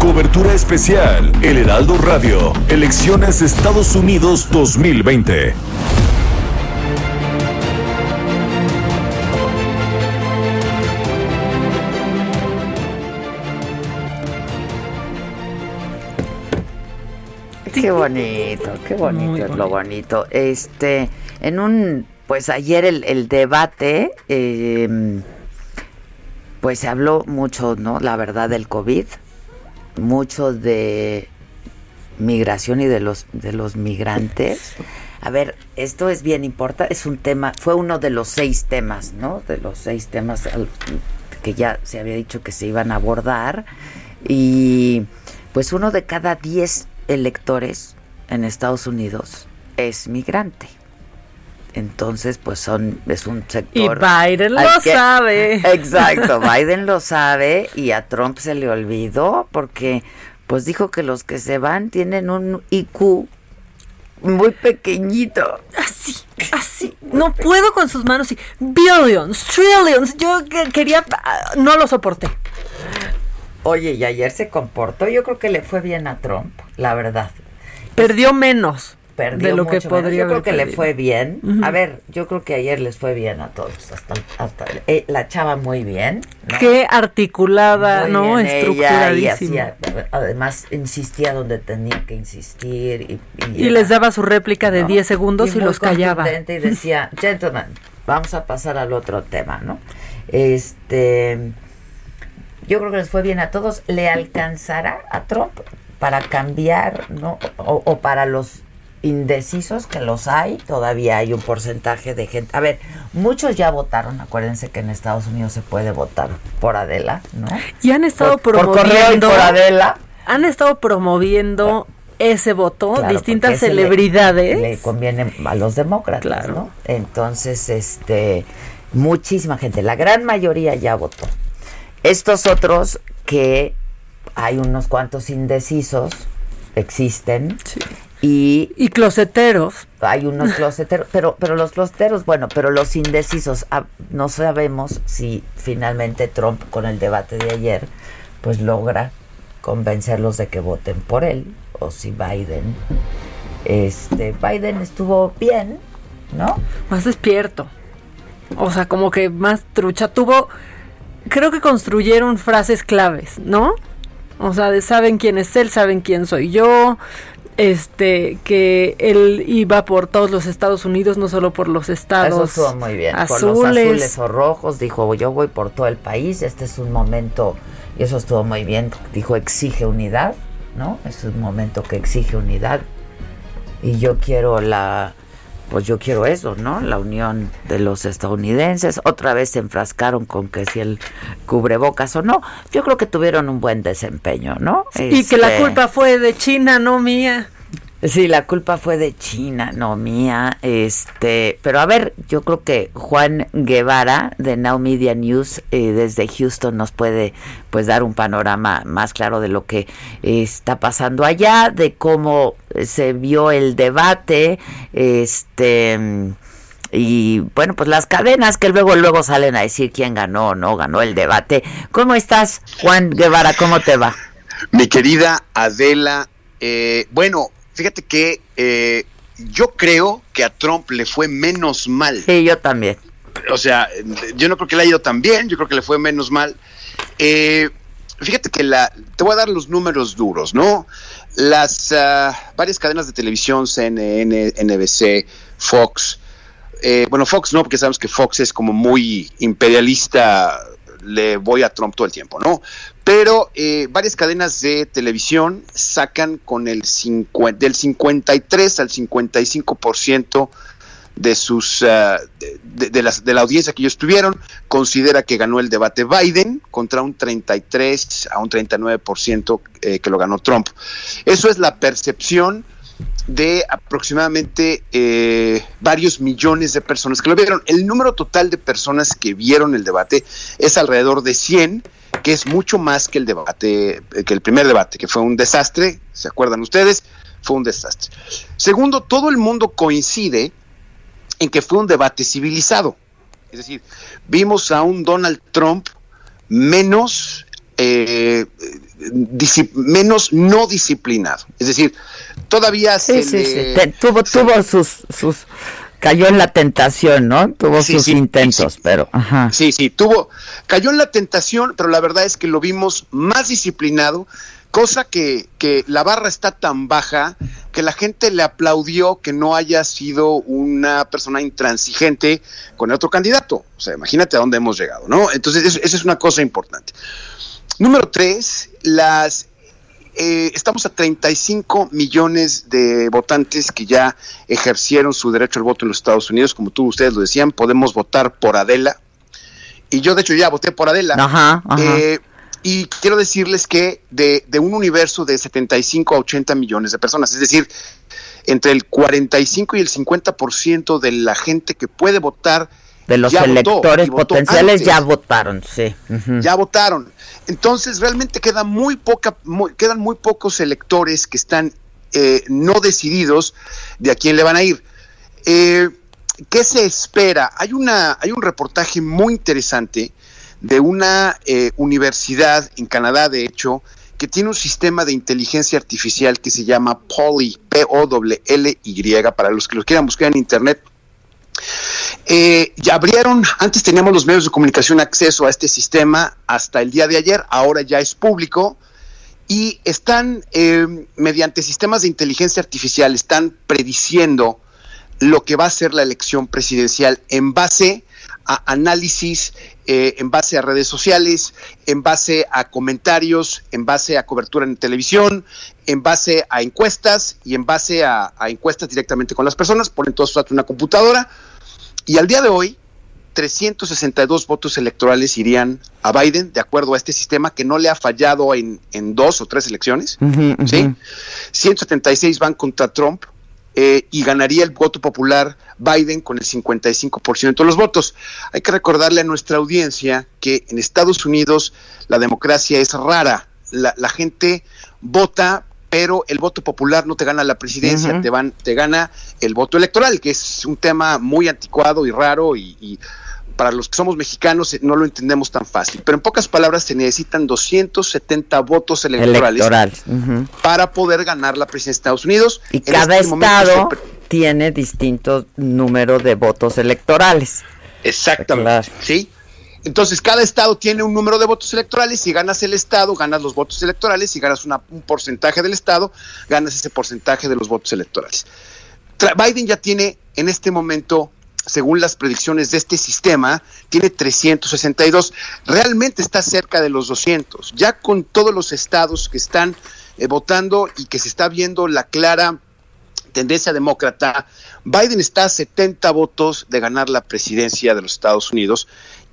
Cobertura especial, El Heraldo Radio, Elecciones Estados Unidos 2020. Qué (laughs) bonito, qué bonito es lo bonito. Este, en un, pues ayer el, debate, em, pues se habló mucho, ¿no? La verdad del COVID, mucho de migración y de los de los migrantes. A ver, esto es bien importante, es un tema, fue uno de los seis temas, ¿no? De los seis temas que ya se había dicho que se iban a abordar y pues uno de cada diez electores en Estados Unidos es migrante. Entonces, pues son es un sector. Y Biden lo sabe. (laughs) Exacto, (laughs) Biden lo sabe y a Trump se le olvidó porque pues dijo que los que se van tienen un IQ muy pequeñito. Así, así. No puedo con sus manos y billions, trillions. Yo quería no lo soporté. Oye, y ayer se comportó, yo creo que le fue bien a Trump, la verdad. Perdió menos de lo que podría Yo creo que le fue bien. A ver, yo creo que ayer les fue bien a todos. Hasta, hasta eh, la chava muy bien. Qué articulada, ¿no? Estructuradísima. además, insistía donde tenía que insistir. Y, les daba su réplica de 10 segundos y, los callaba. Y decía, gentlemen, vamos a pasar al otro tema, ¿no? Este yo creo que les fue bien a todos. ¿Le alcanzará a Trump para cambiar, no? O, para los indecisos que los hay, todavía hay un porcentaje de gente. A ver, muchos ya votaron, acuérdense que en Estados Unidos se puede votar por Adela, ¿no? Y han estado promoviendo por, Adela. Han estado promoviendo ese voto distintas celebridades. Le, conviene a los demócratas, ¿no? Entonces, este muchísima gente, la gran mayoría ya votó. Estos otros que hay unos cuantos indecisos, existen. Y, y closeteros. Hay unos (laughs) closeteros, pero, pero los closeteros, bueno, pero los indecisos, ah, no sabemos si finalmente Trump con el debate de ayer, pues logra convencerlos de que voten por él, o si Biden, este, Biden estuvo bien, ¿no? Más despierto. O sea, como que más trucha. Tuvo creo que construyeron frases claves, ¿no? O sea, de saben quién es él, saben quién soy yo, este que él iba por todos los Estados Unidos, no solo por los estados Eso estuvo muy bien. Por los azules o rojos, dijo yo voy por todo el país, este es un momento, y eso estuvo muy bien, dijo exige unidad, ¿no? Es un momento que exige unidad y yo quiero la pues yo quiero eso, ¿no? La unión de los estadounidenses. Otra vez se enfrascaron con que si el cubrebocas o no. Yo creo que tuvieron un buen desempeño, ¿no? Y que la Este, culpa fue de China, no mía. Sí, la culpa fue de China, no mía. Este, pero a ver, yo creo que Juan Guevara de Now Media News eh, desde Houston nos puede pues dar un panorama más claro de lo que eh, está pasando allá, de cómo se vio el debate, este y bueno, pues las cadenas que luego luego salen a decir quién ganó o no ganó el debate. ¿Cómo estás, Juan Guevara? ¿Cómo te va? Mi querida Adela, eh, bueno, fíjate que eh, yo creo que a Trump le fue menos mal. Sí, yo también. O sea, yo no creo que le haya ido tan bien, yo creo que le fue menos mal. Eh, fíjate que la, te voy a dar los números duros, ¿no? Las ah, varias cadenas de televisión, CNN, NBC, Fox, eh, bueno, Fox no, porque sabemos que Fox es como muy imperialista, le voy a Trump todo el tiempo, ¿no? Pero eh, varias cadenas de televisión sacan con el 50, del 53 al 55% de sus ah, de, de- de la audiencia que ellos tuvieron considera que ganó el debate Biden contra un 33 a un 39% eh, que lo ganó Trump. Eso es la percepción de aproximadamente eh, varios millones de personas que lo vieron. El número total de personas que vieron el debate es alrededor de 100, que es mucho más que el debate, eh, que el primer debate, que fue un desastre, ¿se acuerdan ustedes? Fue un desastre. Segundo, todo el mundo coincide en que fue un debate civilizado. Es decir, vimos a un Donald Trump menos, eh, menos no disciplinado. Es decir, todavía Sí, se sí, le- sí. Te- tuvo, tuvo sus, sus, cayó en la tentación, ¿no? Tuvo sus intentos, pero, ajá. Sí, sí, tuvo, cayó en la tentación, pero la verdad es que lo vimos más disciplinado, cosa que, que la barra está tan baja que la gente le aplaudió que no haya sido una persona intransigente con el otro candidato. O sea, imagínate a dónde hemos llegado, ¿no? Entonces, eso- esa es una cosa importante. Número tres, las eh, estamos a 35 millones de votantes que ya ejercieron su derecho al voto en los Estados Unidos. Como tú, ustedes lo decían, podemos votar por Adela. Y yo, de hecho, ya voté por Adela. Ajá, ajá. Eh, y quiero decirles que de, de un universo de 75 a 80 millones de personas, es decir, entre el 45 y el 50% de la gente que puede votar De los ya electores votó potenciales antes ya votaron, sí. ya votaron. Entonces realmente queda muy poca, muy- quedan muy pocos electores que están eh, no decididos de a quién le van a ir. Eh, ¿Qué se espera? Hay una, hay un reportaje muy interesante de una eh, universidad en Canadá, de hecho, que tiene un sistema de inteligencia artificial que se llama Poly, P-O-L-L-Y, para los que lo quieran buscar en internet. Eh, ya abrieron, antes teníamos los medios de comunicación acceso a este sistema hasta el día de ayer, ahora ya es público y están, eh, mediante sistemas de inteligencia artificial, están prediciendo lo que va a ser la elección presidencial en base a análisis, eh, en base a redes sociales, en base a comentarios, en base a cobertura en televisión, en base a encuestas y en base a, a encuestas directamente con las personas, ponen todo eso en una computadora y al día de hoy 362 votos electorales irían a Biden de acuerdo a este sistema que no le ha fallado en, en dos o tres elecciones. ¿sí? 176 van contra Trump eh, y ganaría el voto popular Biden con el 55% de los votos. Hay que recordarle a nuestra audiencia que en Estados Unidos la democracia es rara. La, la gente vota, pero el voto popular no te gana la presidencia, te, van, te gana el voto electoral, que es un tema muy anticuado y raro y, y para los que somos mexicanos no lo entendemos tan fácil. Pero en pocas palabras se necesitan 270 votos electorales para poder ganar la presidencia de Estados Unidos. Y En cada este estado tiene distintos números de votos electorales. Exactamente. ¿Sí? Entonces, cada estado tiene un número de votos electorales. Si ganas el estado, ganas los votos electorales. Si ganas una- un porcentaje del estado, ganas ese porcentaje de los votos electorales. Tra- Biden ya tiene en este momento, según las predicciones de este sistema, tiene 362. Realmente está cerca de los 200. Ya con todos los estados que están eh, votando y que se está viendo la clara tendencia demócrata, Biden está a 70 votos de ganar la presidencia de los Estados Unidos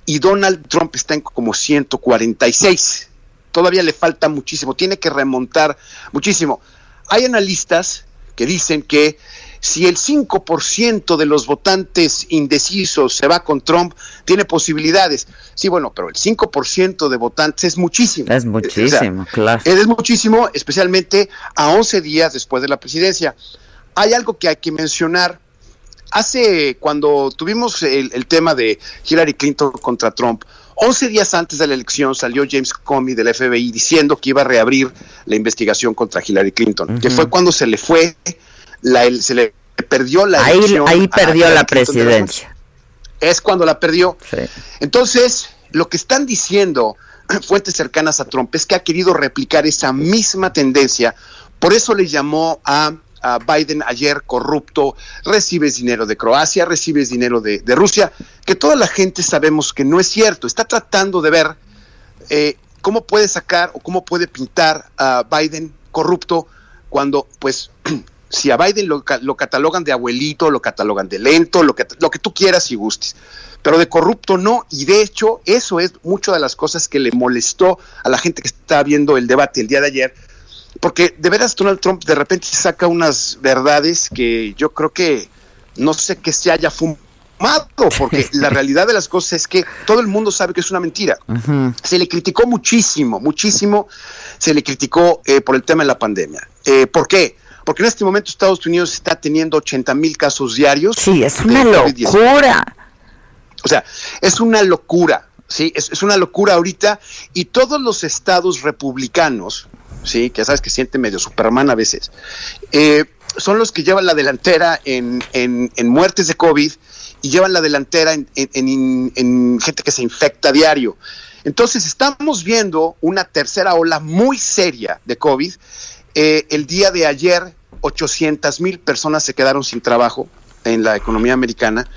y Donald Trump está en como 146. Todavía le falta muchísimo, tiene que remontar muchísimo. Hay analistas que dicen que si el 5% de los votantes indecisos se va con Trump, tiene posibilidades. Sí, bueno, pero el 5% de votantes es muchísimo. Es muchísimo, claro. Es muchísimo, especialmente a 11 días después de la presidencia. Hay algo que hay que mencionar. Hace, cuando tuvimos el, el tema de Hillary Clinton contra Trump, 11 días antes de la elección salió James Comey del FBI diciendo que iba a reabrir la investigación contra Hillary Clinton, que fue cuando se le fue la, se le perdió la ahí, ahí perdió la presidencia. Es cuando la perdió. Entonces, lo que están diciendo (clears throat) fuentes cercanas a Trump es que ha querido replicar esa misma tendencia. Por eso le llamó a, Biden ayer corrupto, recibes dinero de Croacia, recibes dinero de, Rusia, que toda la gente sabemos que no es cierto. Está tratando de ver eh, cómo puede sacar o cómo puede pintar a Biden corrupto cuando pues (clears throat) si a Biden lo, catalogan de abuelito, lo catalogan de lento, lo que, lo que tú quieras y gustes, pero de corrupto no, y de hecho eso es mucho de las cosas que le molestó a la gente que está viendo el debate el día de ayer, porque de veras Donald Trump de repente saca unas verdades que yo creo que no sé que se haya fumado, porque (laughs) la realidad de las cosas es que todo el mundo sabe que es una mentira. Se le criticó muchísimo, muchísimo, se le criticó eh, por el tema de la pandemia. Eh, ¿Por qué? Porque en este momento Estados Unidos está teniendo 80 mil casos diarios. Sí, es una locura. O sea, es una locura, ¿sí? Es, una locura ahorita y todos los estados republicanos, ¿sí? Que sabes que siente medio Superman a veces, eh, son los que llevan la delantera en, muertes de COVID y llevan la delantera en, en, gente que se infecta a diario. Entonces estamos viendo una tercera ola muy seria de COVID. Eh, el día de ayer 800 mil personas se quedaron sin trabajo en la economía americana.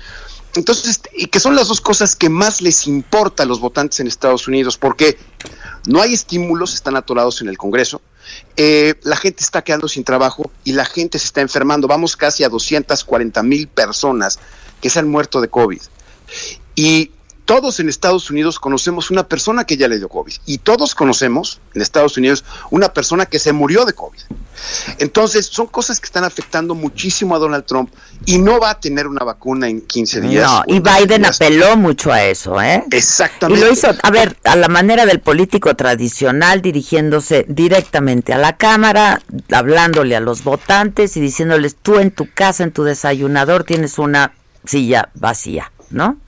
Entonces, y que son las dos cosas que más les importa a los votantes en Estados Unidos, porque no hay estímulos, están atorados en el Congreso, eh, la gente está quedando sin trabajo y la gente se está enfermando. Vamos casi a 240 mil personas que se han muerto de COVID. Y todos en Estados Unidos conocemos una persona que ya le dio COVID y todos conocemos en Estados Unidos una persona que se murió de COVID. Entonces, son cosas que están afectando muchísimo a Donald Trump y no va a tener una vacuna en 15 días. No, y Biden apeló mucho a eso, ¿eh? Exactamente. Y lo hizo, a ver, a la manera del político tradicional, dirigiéndose directamente a la Cámara, hablándole a los votantes y diciéndoles, tú en tu casa, en tu desayunador, tienes una silla vacía, ¿no?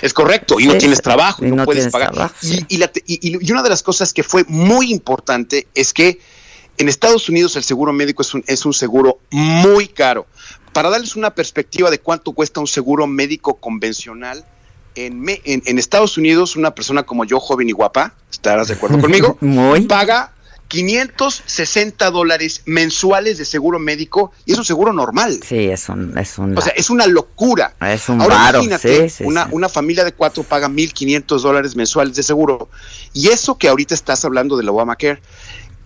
Es correcto, y no tienes trabajo, y no, puedes pagar. y, una de las cosas que fue muy importante es que en Estados Unidos el seguro médico es un, es un seguro muy caro. Para darles una perspectiva de cuánto cuesta un seguro médico convencional, en, en, Estados Unidos una persona como yo, joven y guapa, estarás de acuerdo (laughs) conmigo, paga 560 dólares mensuales de seguro médico y es un seguro normal. Sí, es un... Es un o sea, es una locura. Es un Ahora imagínate, una, una familia de cuatro paga 1.500 dólares mensuales de seguro. Y eso que ahorita estás hablando del Obamacare,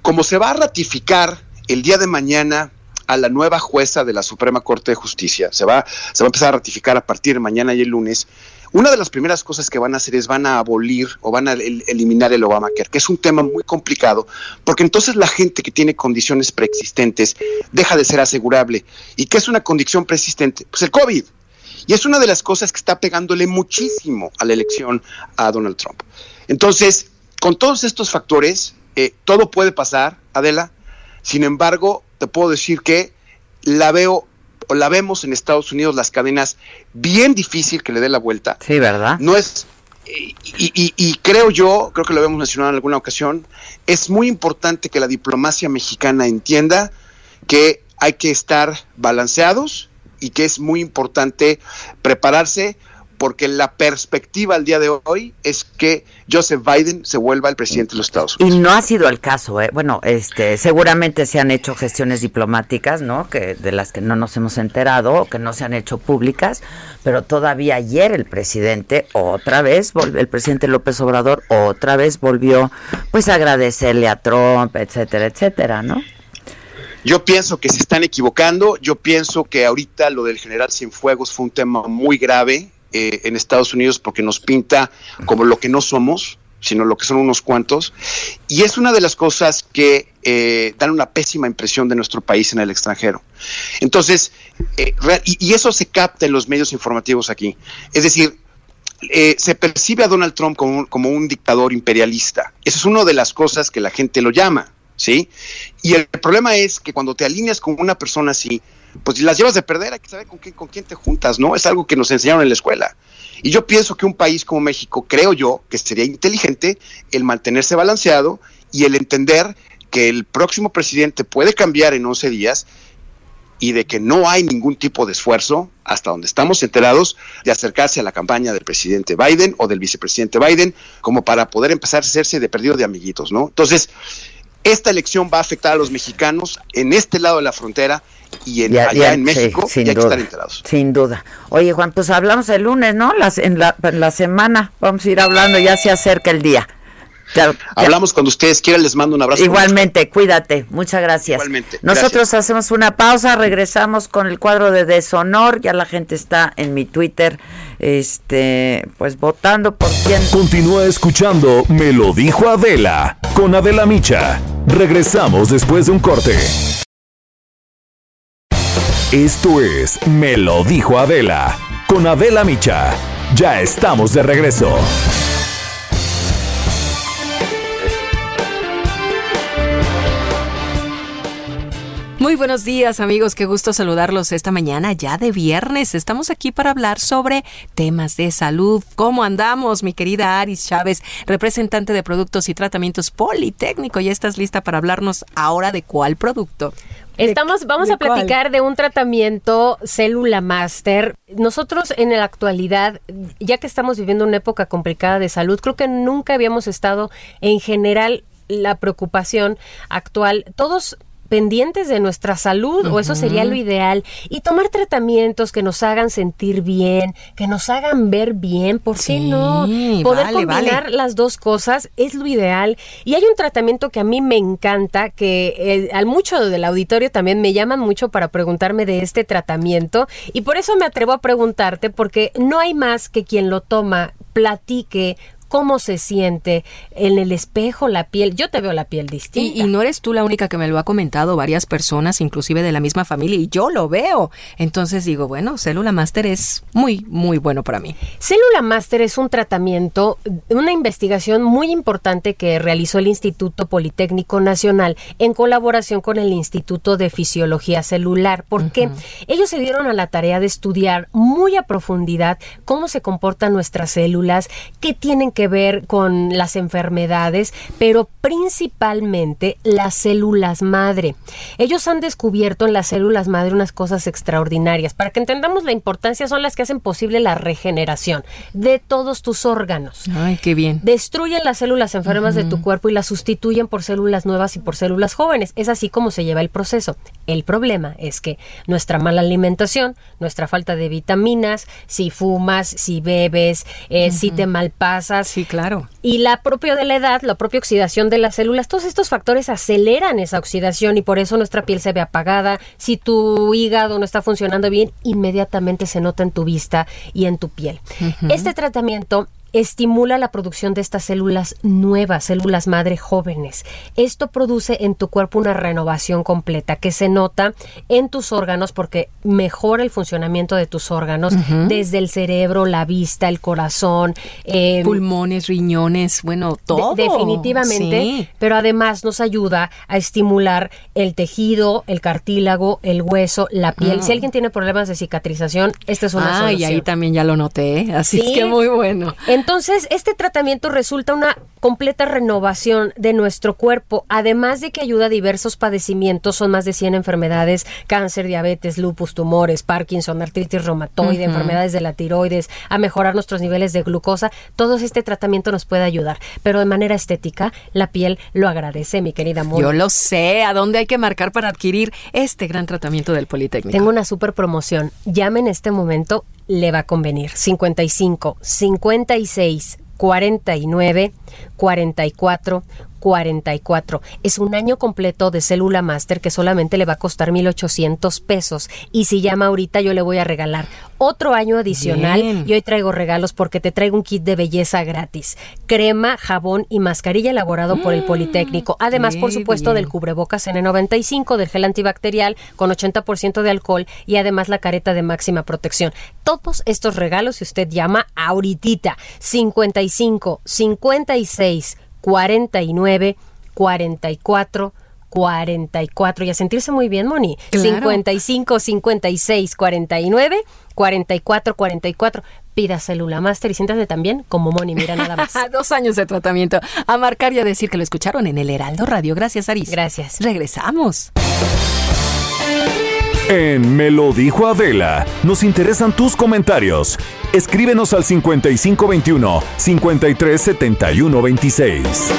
como se va a ratificar el día de mañana a la nueva jueza de la Suprema Corte de Justicia, se va, se va a empezar a ratificar a partir de mañana y el lunes, una de las primeras cosas que van a hacer es van a abolir o van a eliminar el Obamacare, que es un tema muy complicado, porque entonces la gente que tiene condiciones preexistentes deja de ser asegurable. ¿Y qué es una condición preexistente? Pues el COVID. Y es una de las cosas que está pegándole muchísimo a la elección a Donald Trump. Entonces, con todos estos factores, eh, todo puede pasar, Adela. Sin embargo, te puedo decir que la veo la vemos en Estados Unidos las cadenas bien difícil que le dé la vuelta. Sí, ¿verdad? No es y, creo yo, creo que lo habíamos mencionado en alguna ocasión, es muy importante que la diplomacia mexicana entienda que hay que estar balanceados y que es muy importante prepararse porque la perspectiva al día de hoy es que Joseph Biden se vuelva el presidente de los Estados Unidos. Y no ha sido el caso, ¿eh? bueno, este, seguramente se han hecho gestiones diplomáticas, ¿no? Que de las que no nos hemos enterado, que no se han hecho públicas, pero todavía ayer el presidente otra vez, el presidente López Obrador otra vez volvió, pues, a agradecerle a Trump, etcétera, etcétera, ¿no? Yo pienso que se están equivocando. Yo pienso que ahorita lo del general Cienfuegos fue un tema muy grave eh, en Estados Unidos porque nos pinta como lo que no somos, sino lo que son unos cuantos. Y es una de las cosas que eh, dan una pésima impresión de nuestro país en el extranjero. Entonces, eh, y, eso se capta en los medios informativos aquí. Es decir, se percibe a Donald Trump como un, como un dictador imperialista. Esa es una de las cosas que la gente lo llama, ¿sí? Y el problema es que cuando te alineas con una persona así, pues las llevas de perder, hay que saber con quién, con quién te juntas, ¿no? Es algo que nos enseñaron en la escuela. Y yo pienso que un país como México, creo yo, que sería inteligente el mantenerse balanceado y el entender que el próximo presidente puede cambiar en 11 días y de que no hay ningún tipo de esfuerzo, hasta donde estamos enterados, de acercarse a la campaña del presidente Biden o del vicepresidente Biden, como para poder empezar a hacerse de perdido de amiguitos, ¿no? Entonces, esta elección va a afectar a los mexicanos en este lado de la frontera y en, allá en México, sí, y hay duda, que estar enterados. Sin duda. Oye, Juan, pues hablamos el lunes, ¿no? Las, en, la, en la semana vamos a ir hablando, ya se acerca el día. Ya, Hablamos cuando ustedes quieran, les mando un abrazo. Igualmente, cuídate, muchas gracias. Igualmente. Nosotros gracias. hacemos una pausa, regresamos con el cuadro de deshonor, ya la gente está en mi Twitter, este, pues votando por quién. Continúa escuchando Me lo dijo Adela con Adela Micha. Regresamos después de un corte. Esto es Me lo dijo Adela con Adela Micha. Ya estamos de regreso. Muy buenos días amigos, qué gusto saludarlos esta mañana ya de viernes. Estamos aquí para hablar sobre temas de salud. ¿Cómo andamos, mi querida Aris Chávez, representante de productos y tratamientos Politécnico? ¿Ya estás lista para hablarnos ahora de cuál producto? Estamos, vamos ¿De a platicar cuál? de un tratamiento célula master. Nosotros en la actualidad, ya que estamos viviendo una época complicada de salud, creo que nunca habíamos estado en general la preocupación actual. Todos pendientes de nuestra salud o eso sería lo ideal y tomar tratamientos que nos hagan sentir bien, que nos hagan ver bien, ¿por qué Sí, no? Poder vale, combinar vale. las dos cosas es lo ideal y hay un tratamiento que a mí me encanta que eh, al mucho del auditorio también me llaman mucho para preguntarme de este tratamiento y por eso me atrevo a preguntarte porque no hay más que quien lo toma platique cómo se siente en el espejo la piel. Yo te veo la piel distinta. Y, y no eres tú la única que me lo ha comentado, varias personas, inclusive de la misma familia, y yo lo veo. Entonces digo, bueno, Célula Master es muy, muy bueno para mí. Célula Master es un tratamiento, una investigación muy importante que realizó el Instituto Politécnico Nacional en colaboración con el Instituto de Fisiología Celular, porque ellos se dieron a la tarea de estudiar muy a profundidad cómo se comportan nuestras células, qué tienen que ver con las enfermedades, pero principalmente las células madre. Ellos han descubierto en las células madre unas cosas extraordinarias. Para que entendamos la importancia, son las que hacen posible la regeneración de todos tus órganos. Ay, qué bien. Destruyen las células enfermas de tu cuerpo y las sustituyen por células nuevas y por células jóvenes. Es así como se lleva el proceso. El problema es que nuestra mala alimentación, nuestra falta de vitaminas, si fumas, si bebes, eh, si te malpasas. Sí, claro. Y la propia de la edad, la propia oxidación de las células, todos estos factores aceleran esa oxidación y por eso nuestra piel se ve apagada. Si tu hígado no está funcionando bien, inmediatamente se nota en tu vista y en tu piel. Este tratamiento estimula la producción de estas células nuevas, células madre jóvenes. Esto produce en tu cuerpo una renovación completa que se nota en tus órganos porque mejora el funcionamiento de tus órganos desde el cerebro, la vista, el corazón, eh, Pulmones, riñones, bueno, de- todo. definitivamente, Sí. pero además nos ayuda a estimular el tejido, el cartílago, el hueso, la piel. Ah. Si alguien tiene problemas de cicatrización, esta es una Ah, y solución. ahí también ya lo noté, así Sí. es que muy bueno. Entonces, este tratamiento resulta una completa renovación de nuestro cuerpo, además de que ayuda a diversos padecimientos, son más de 100 enfermedades, cáncer, diabetes, lupus, tumores, Parkinson, artritis reumatoide, enfermedades de la tiroides, a mejorar nuestros niveles de glucosa. Todo este tratamiento nos puede ayudar, pero de manera estética, la piel lo agradece, mi querida Moni. Yo lo sé, ¿a dónde hay que marcar para adquirir este gran tratamiento del Politécnico? Tengo una super promoción. Llame en este momento, le va a convenir. 55 56 49 44 44. Es un año completo de célula master que solamente le va a costar 1,800 pesos. Y si llama ahorita, yo le voy a regalar otro año adicional. Y hoy traigo regalos porque te traigo un kit de belleza gratis. Crema, jabón y mascarilla elaborado por el Mm, Politécnico. Además, por supuesto, bien. del cubrebocas N95, del gel antibacterial con 80% de alcohol y además la careta de máxima protección. Todos estos regalos, si usted llama ahorita, 55 56 49 44 44 y a sentirse muy bien, Moni. Claro. 55 56 49 44 44. Pida Célula Master y siéntate también como Moni, mira nada más. (laughs) Dos años de tratamiento. A marcar y a decir que lo escucharon en el Heraldo Radio. Gracias, Aris. Gracias. Regresamos. En Me lo dijo Adela, nos interesan tus comentarios. Escríbenos al 5521 537126.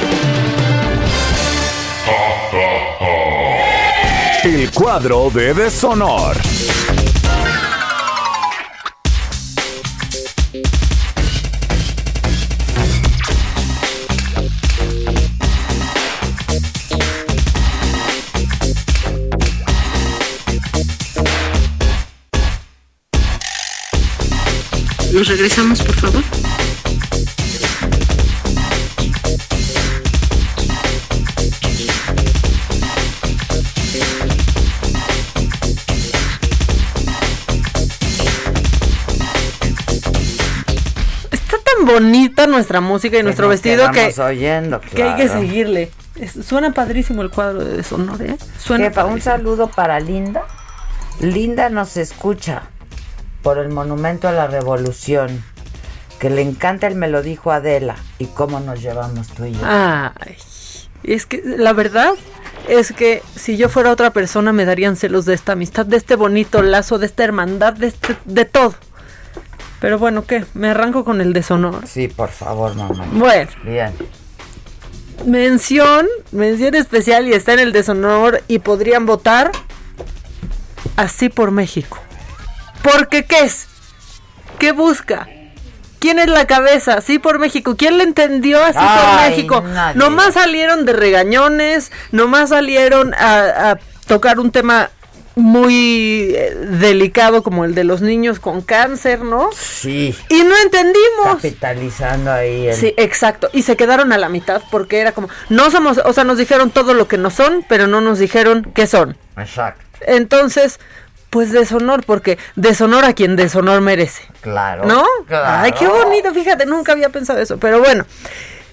El cuadro de deshonor. Nos regresamos, por favor. Está tan bonita nuestra música y nuestro nos vestido que, que hay que seguirle. Es- suena padrísimo el cuadro de deshonor, ¿eh? Suena Jefa, un saludo para Linda. Linda nos escucha por el Monumento a la Revolución. Que le encanta el me lo dijo Adela. ¿Y cómo nos llevamos tú y yo? Ay, es que la verdad es que si yo fuera otra persona me darían celos de esta amistad, de este bonito lazo, de esta hermandad, de, este- de todo. Pero bueno, ¿qué? ¿Me arranco con el deshonor? Sí, por favor, mamá. Bueno. Bien. Mención, mención especial y está en el deshonor y podrían votar así por México. Porque ¿qué es? ¿Qué busca? ¿Quién es la cabeza? Sí por México. ¿Quién le entendió así por México? nadie. Nomás salieron de regañones, nomás salieron a, a tocar un tema muy eh, delicado como el de los niños con cáncer, ¿no? Sí. Y no entendimos. Capitalizando ahí el... Sí, exacto. Y se quedaron a la mitad porque era como, no somos, o sea, nos dijeron todo lo que no son, pero no nos dijeron qué son. Exacto. Entonces, pues deshonor, porque deshonor a quien deshonor merece. Claro. ¿No? Claro. Ay, qué bonito, fíjate, nunca había pensado eso. Pero bueno,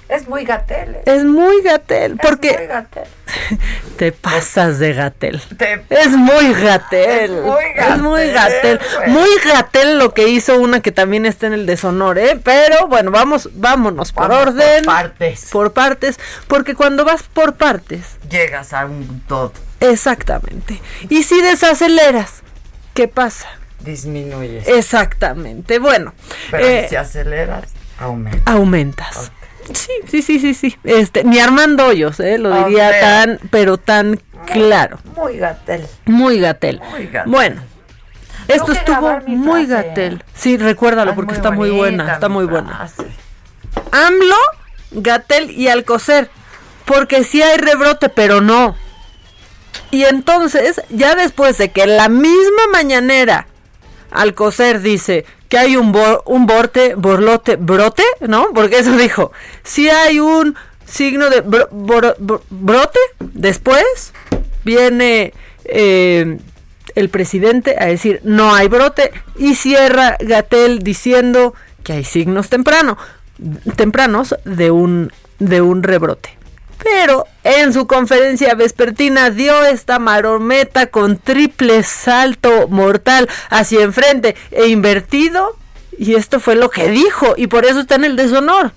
Es muy gatel. es muy gatel, porque muy gatel. (laughs) te pasas de gatel. Te- Es muy gatel. Es muy Es muy gatel, güey. Muy gatel lo que hizo una que también está en el deshonor, ¿eh? Pero bueno, vamos, vámonos por Vamos orden. por partes. Por partes. Porque cuando vas por partes, Llegas a un todo. exactamente. Y si desaceleras, ¿qué pasa? Disminuyes. Exactamente. Bueno, Pero eh, si aceleras, aumenta. aumentas. Sí, sí, sí, sí, sí. Este, ni Armando Hoyos, ¿eh? Lo diría tan, pero tan claro. Muy gatel. Muy gatel. Muy gatel. Bueno, esto Tengo estuvo muy gatel. Sí, recuérdalo porque muy está muy buena, está muy buena. AMLO, Gatel y Alcocer. Porque sí hay rebrote, pero no. Y entonces, ya después de que la misma mañanera Alcocer dice que hay un, bo- un borte, borlote, brote, ¿no? Porque eso dijo. Si hay un signo de brote, después viene eh, el presidente a decir no hay brote y cierra Gatel diciendo que hay signos temprano, tempranos de un, de un rebrote. Pero en su conferencia vespertina dio esta marometa con triple salto mortal hacia enfrente e invertido. Y esto fue lo que dijo. Y por eso está en el deshonor.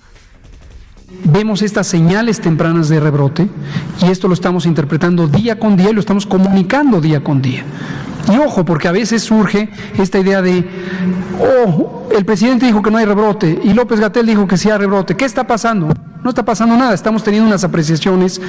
Vemos estas señales tempranas de rebrote y esto lo estamos interpretando día con día y lo estamos comunicando día con día. Y ojo, porque a veces surge esta idea de, oh, el presidente dijo que no hay rebrote y López Gatel dijo que sí hay rebrote. ¿Qué está pasando? No está pasando nada, estamos teniendo unas apreciaciones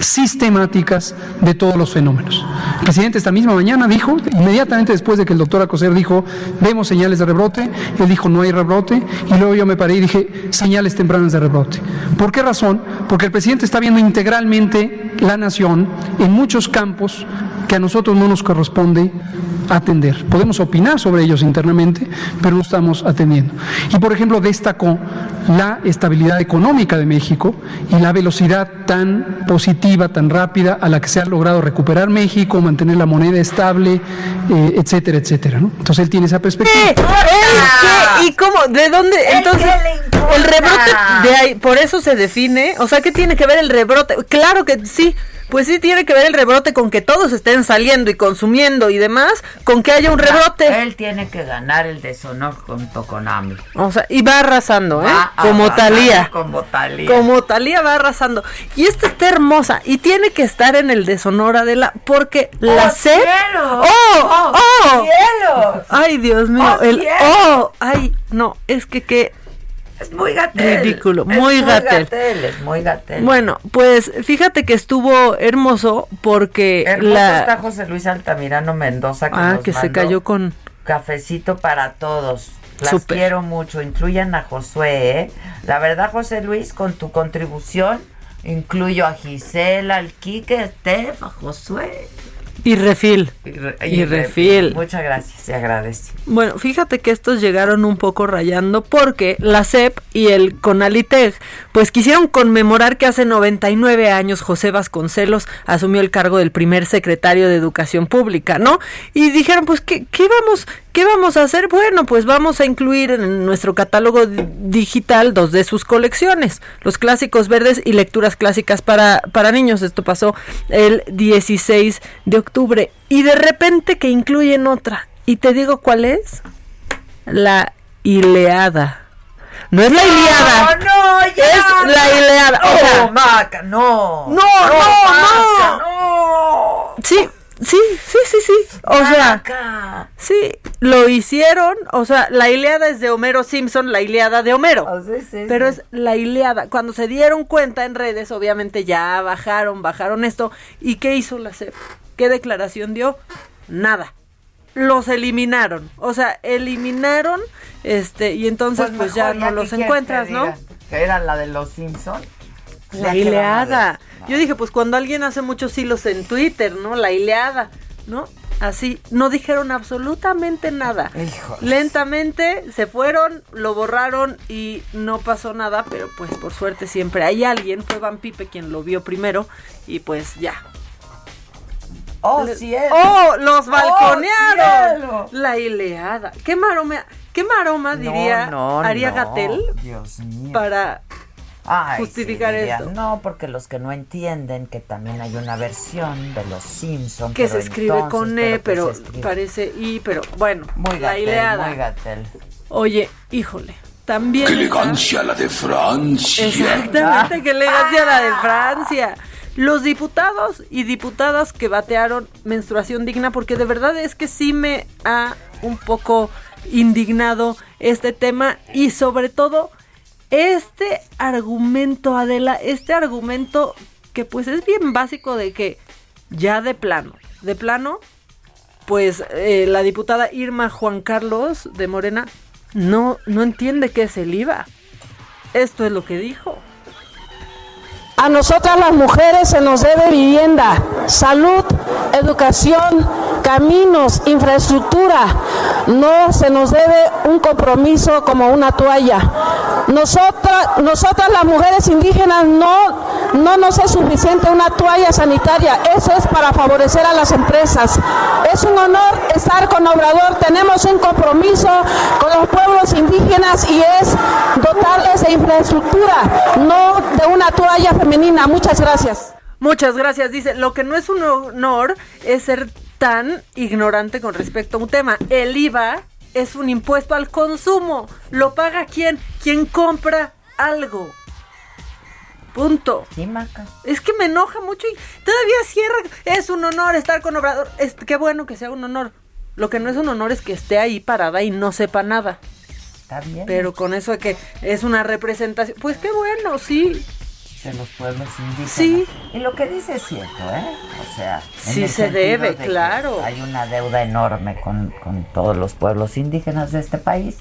sistemáticas de todos los fenómenos. El presidente esta misma mañana dijo, inmediatamente después de que el doctor Acoser dijo, vemos señales de rebrote, él dijo, no hay rebrote, y luego yo me paré y dije, señales tempranas de rebrote. ¿Por qué razón? porque el presidente está viendo integralmente la nación en muchos campos que a nosotros no nos corresponde atender. Podemos opinar sobre ellos internamente, pero no estamos atendiendo. Y, por ejemplo, destacó la estabilidad económica de México y la velocidad tan positiva, tan rápida a la que se ha logrado recuperar México, mantener la moneda estable, eh, etcétera, etcétera. ¿no? Entonces él tiene esa perspectiva. ¿Qué? ¿Qué? ¿Y cómo? ¿De dónde? Entonces, el rebrote de ahí, por eso se define. O sea, ¿qué tiene que ver el rebrote? Claro que sí. Pues sí tiene que ver el rebrote con que todos estén saliendo y consumiendo y demás, con que haya un rebrote. Él tiene que ganar el deshonor junto con AMLO. O sea, y va arrasando, ¿eh? Va como Talía. Como Talía. Como Talía va arrasando. Y esta está hermosa y tiene que estar en el deshonor Adela porque la ¡Oh, sé. cielo! ¡Oh! ¡Oh! cielo! Ay, Dios mío. ¡Oh, el! ¡Oh! Ay, no, es que qué Es muy gatel. ridículo. Es Muy gatel. Es muy gatel. Bueno, pues fíjate que estuvo hermoso porque Hermoso la está José Luis Altamirano Mendoza que, Ah, nos que se mandó cayó con cafecito para todos. Las Súper. quiero mucho. Incluyan a Josué, ¿eh? La verdad, José Luis, con tu contribución, incluyo a Gisela, al Quique, a Estef, a Josué. Y refil. Y, re- Y refil. Muchas gracias, se agradece. Bueno, fíjate que estos llegaron un poco rayando porque la CEP y el CONALITEG pues quisieron conmemorar que hace 99 años José Vasconcelos asumió el cargo del primer secretario de Educación Pública, ¿no? Y dijeron, pues, ¿qué, qué vamos, qué vamos a hacer? Bueno, pues vamos a incluir en nuestro catálogo di- digital dos de sus colecciones, los clásicos verdes y lecturas clásicas para, para niños. Esto pasó el 16 de octubre. Y de repente que incluyen otra. ¿Y te digo cuál es? La Ileada. No es la Iliada. no, ya, es la no. Ileada. O No, sea, Maca, no. no, no, Maca, no. Sí, sí, sí, sí, sí. O sea, Maca. sí, lo hicieron. O sea, la Ileada es de Homero Simpson, la Ileada de Homero. Ah, sí, sí, Pero sí. es la Ileada. Cuando se dieron cuenta en redes, obviamente ya bajaron, bajaron esto. ¿Y qué hizo la CEP? ¿Qué declaración dio? Nada. Los eliminaron. O sea, eliminaron, este, y entonces pues, ya mejor, no ¿qué los encuentras, ¿no? Que era la de los Simpson. La Ya que van a Ileada. ver. Yo dije, pues cuando alguien hace muchos hilos en Twitter, ¿no? La Ileada, ¿no? Así, no dijeron absolutamente nada. Híjoles. Lentamente se fueron, lo borraron y no pasó nada, pero pues por suerte siempre hay alguien, fue Van Pipe quien lo vio primero y pues ya. Oh, Le- cielo. ¡Oh! ¡Los balconearon! cielo! la Ileada. ¿Qué maroma, qué maroma diría No, Aria no, Gatel Dios mío. para Ay, justificar sí, esto? No, porque los que no entienden que también hay una versión de los Simpson que se escribe entonces, con E, pero parece I, pero bueno, muy la gatel, Ileada. muy gatel. Oye, híjole, también. ¡Qué elegancia la de Francia! Exactamente, qué elegancia la de Francia. Los diputados y diputadas que batearon menstruación digna, porque de verdad es que sí me ha un poco indignado este tema y sobre todo este argumento, Adela, este argumento que pues es bien básico de que ya de plano, de plano, pues eh, la diputada Irma Juan Carlos de Morena no, no entiende qué es el IVA. Esto es lo que dijo. A nosotras las mujeres se nos debe vivienda, salud, educación, caminos, infraestructura. No se nos debe un compromiso como una toalla. Nosotras, nosotras las mujeres indígenas no, no nos es suficiente una toalla sanitaria. Eso es para favorecer a las empresas. Es un honor estar con Obrador. Tenemos un compromiso con los pueblos indígenas y es dotarles de infraestructura, no de una toalla femenina. Muchas gracias. Muchas gracias. Dice, lo que no es un honor es ser tan ignorante con respecto a un tema. El IVA es un impuesto al consumo. ¿Lo paga quién? Quien compra algo. Punto. Sí, Maca. Es que me enoja mucho y todavía cierra. Es un honor estar con Obrador. Es, qué bueno que sea un honor. Lo que no es un honor es que esté ahí parada y no sepa nada. Está bien. Pero con eso de que es una representación. Pues qué bueno, sí. de los pueblos indígenas. Sí. Y lo que dice es cierto, ¿eh? O sea, Sí se debe, de claro. Hay una deuda enorme con, con todos los pueblos indígenas de este país.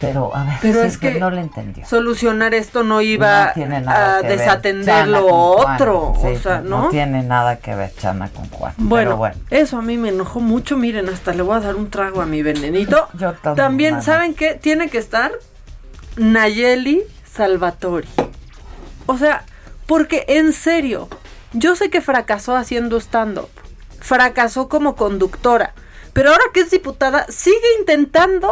Pero, a ver, Pero es que no le entendió. Solucionar esto no iba No a que desatender lo otro. Sí, o sea, ¿no? No tiene nada que ver Chana con Juan. Bueno, Pero bueno. eso a mí me enojó mucho. Miren, hasta le voy a dar un trago a mi venenito. (laughs) Yo también, También. ¿saben qué? Tiene que estar Nayeli Salvatori. O sea, porque en serio, yo sé que fracasó haciendo stand-up. Fracasó como conductora. Pero ahora que es diputada, sigue intentando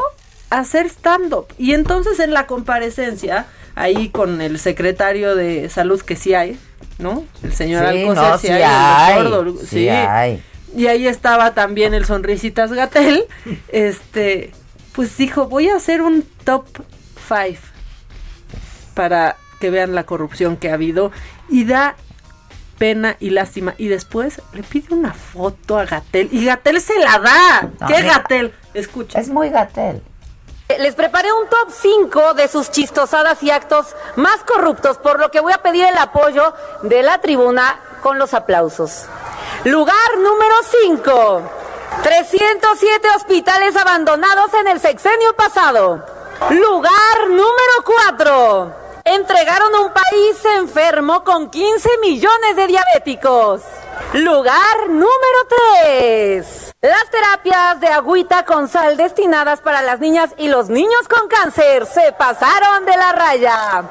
hacer stand-up. Y entonces en la comparecencia, ahí con el secretario de salud que sí hay, ¿no? El señor Sí, Alcocer, no, sí sí hay, el doctor sí sí. hay. Y ahí estaba también el sonrisitas Gatel. (laughs) Este, pues dijo, voy a hacer un top 5 para que vean la corrupción que ha habido. Y da pena y lástima. Y después le pide una foto a Gatel. Y Gatel se la da. No, ¿Qué. Gatel? Escucha. Es muy Gatel. Les preparé un top 5 de sus chistosadas y actos más corruptos, por lo que voy a pedir el apoyo de la tribuna con los aplausos. Lugar número 5. 307 hospitales abandonados en el sexenio pasado. Lugar número 4. Entregaron un país enfermo con 15 millones de diabéticos. Lugar número 3. Las terapias de agüita con sal destinadas para las niñas y los niños con cáncer se pasaron de la raya.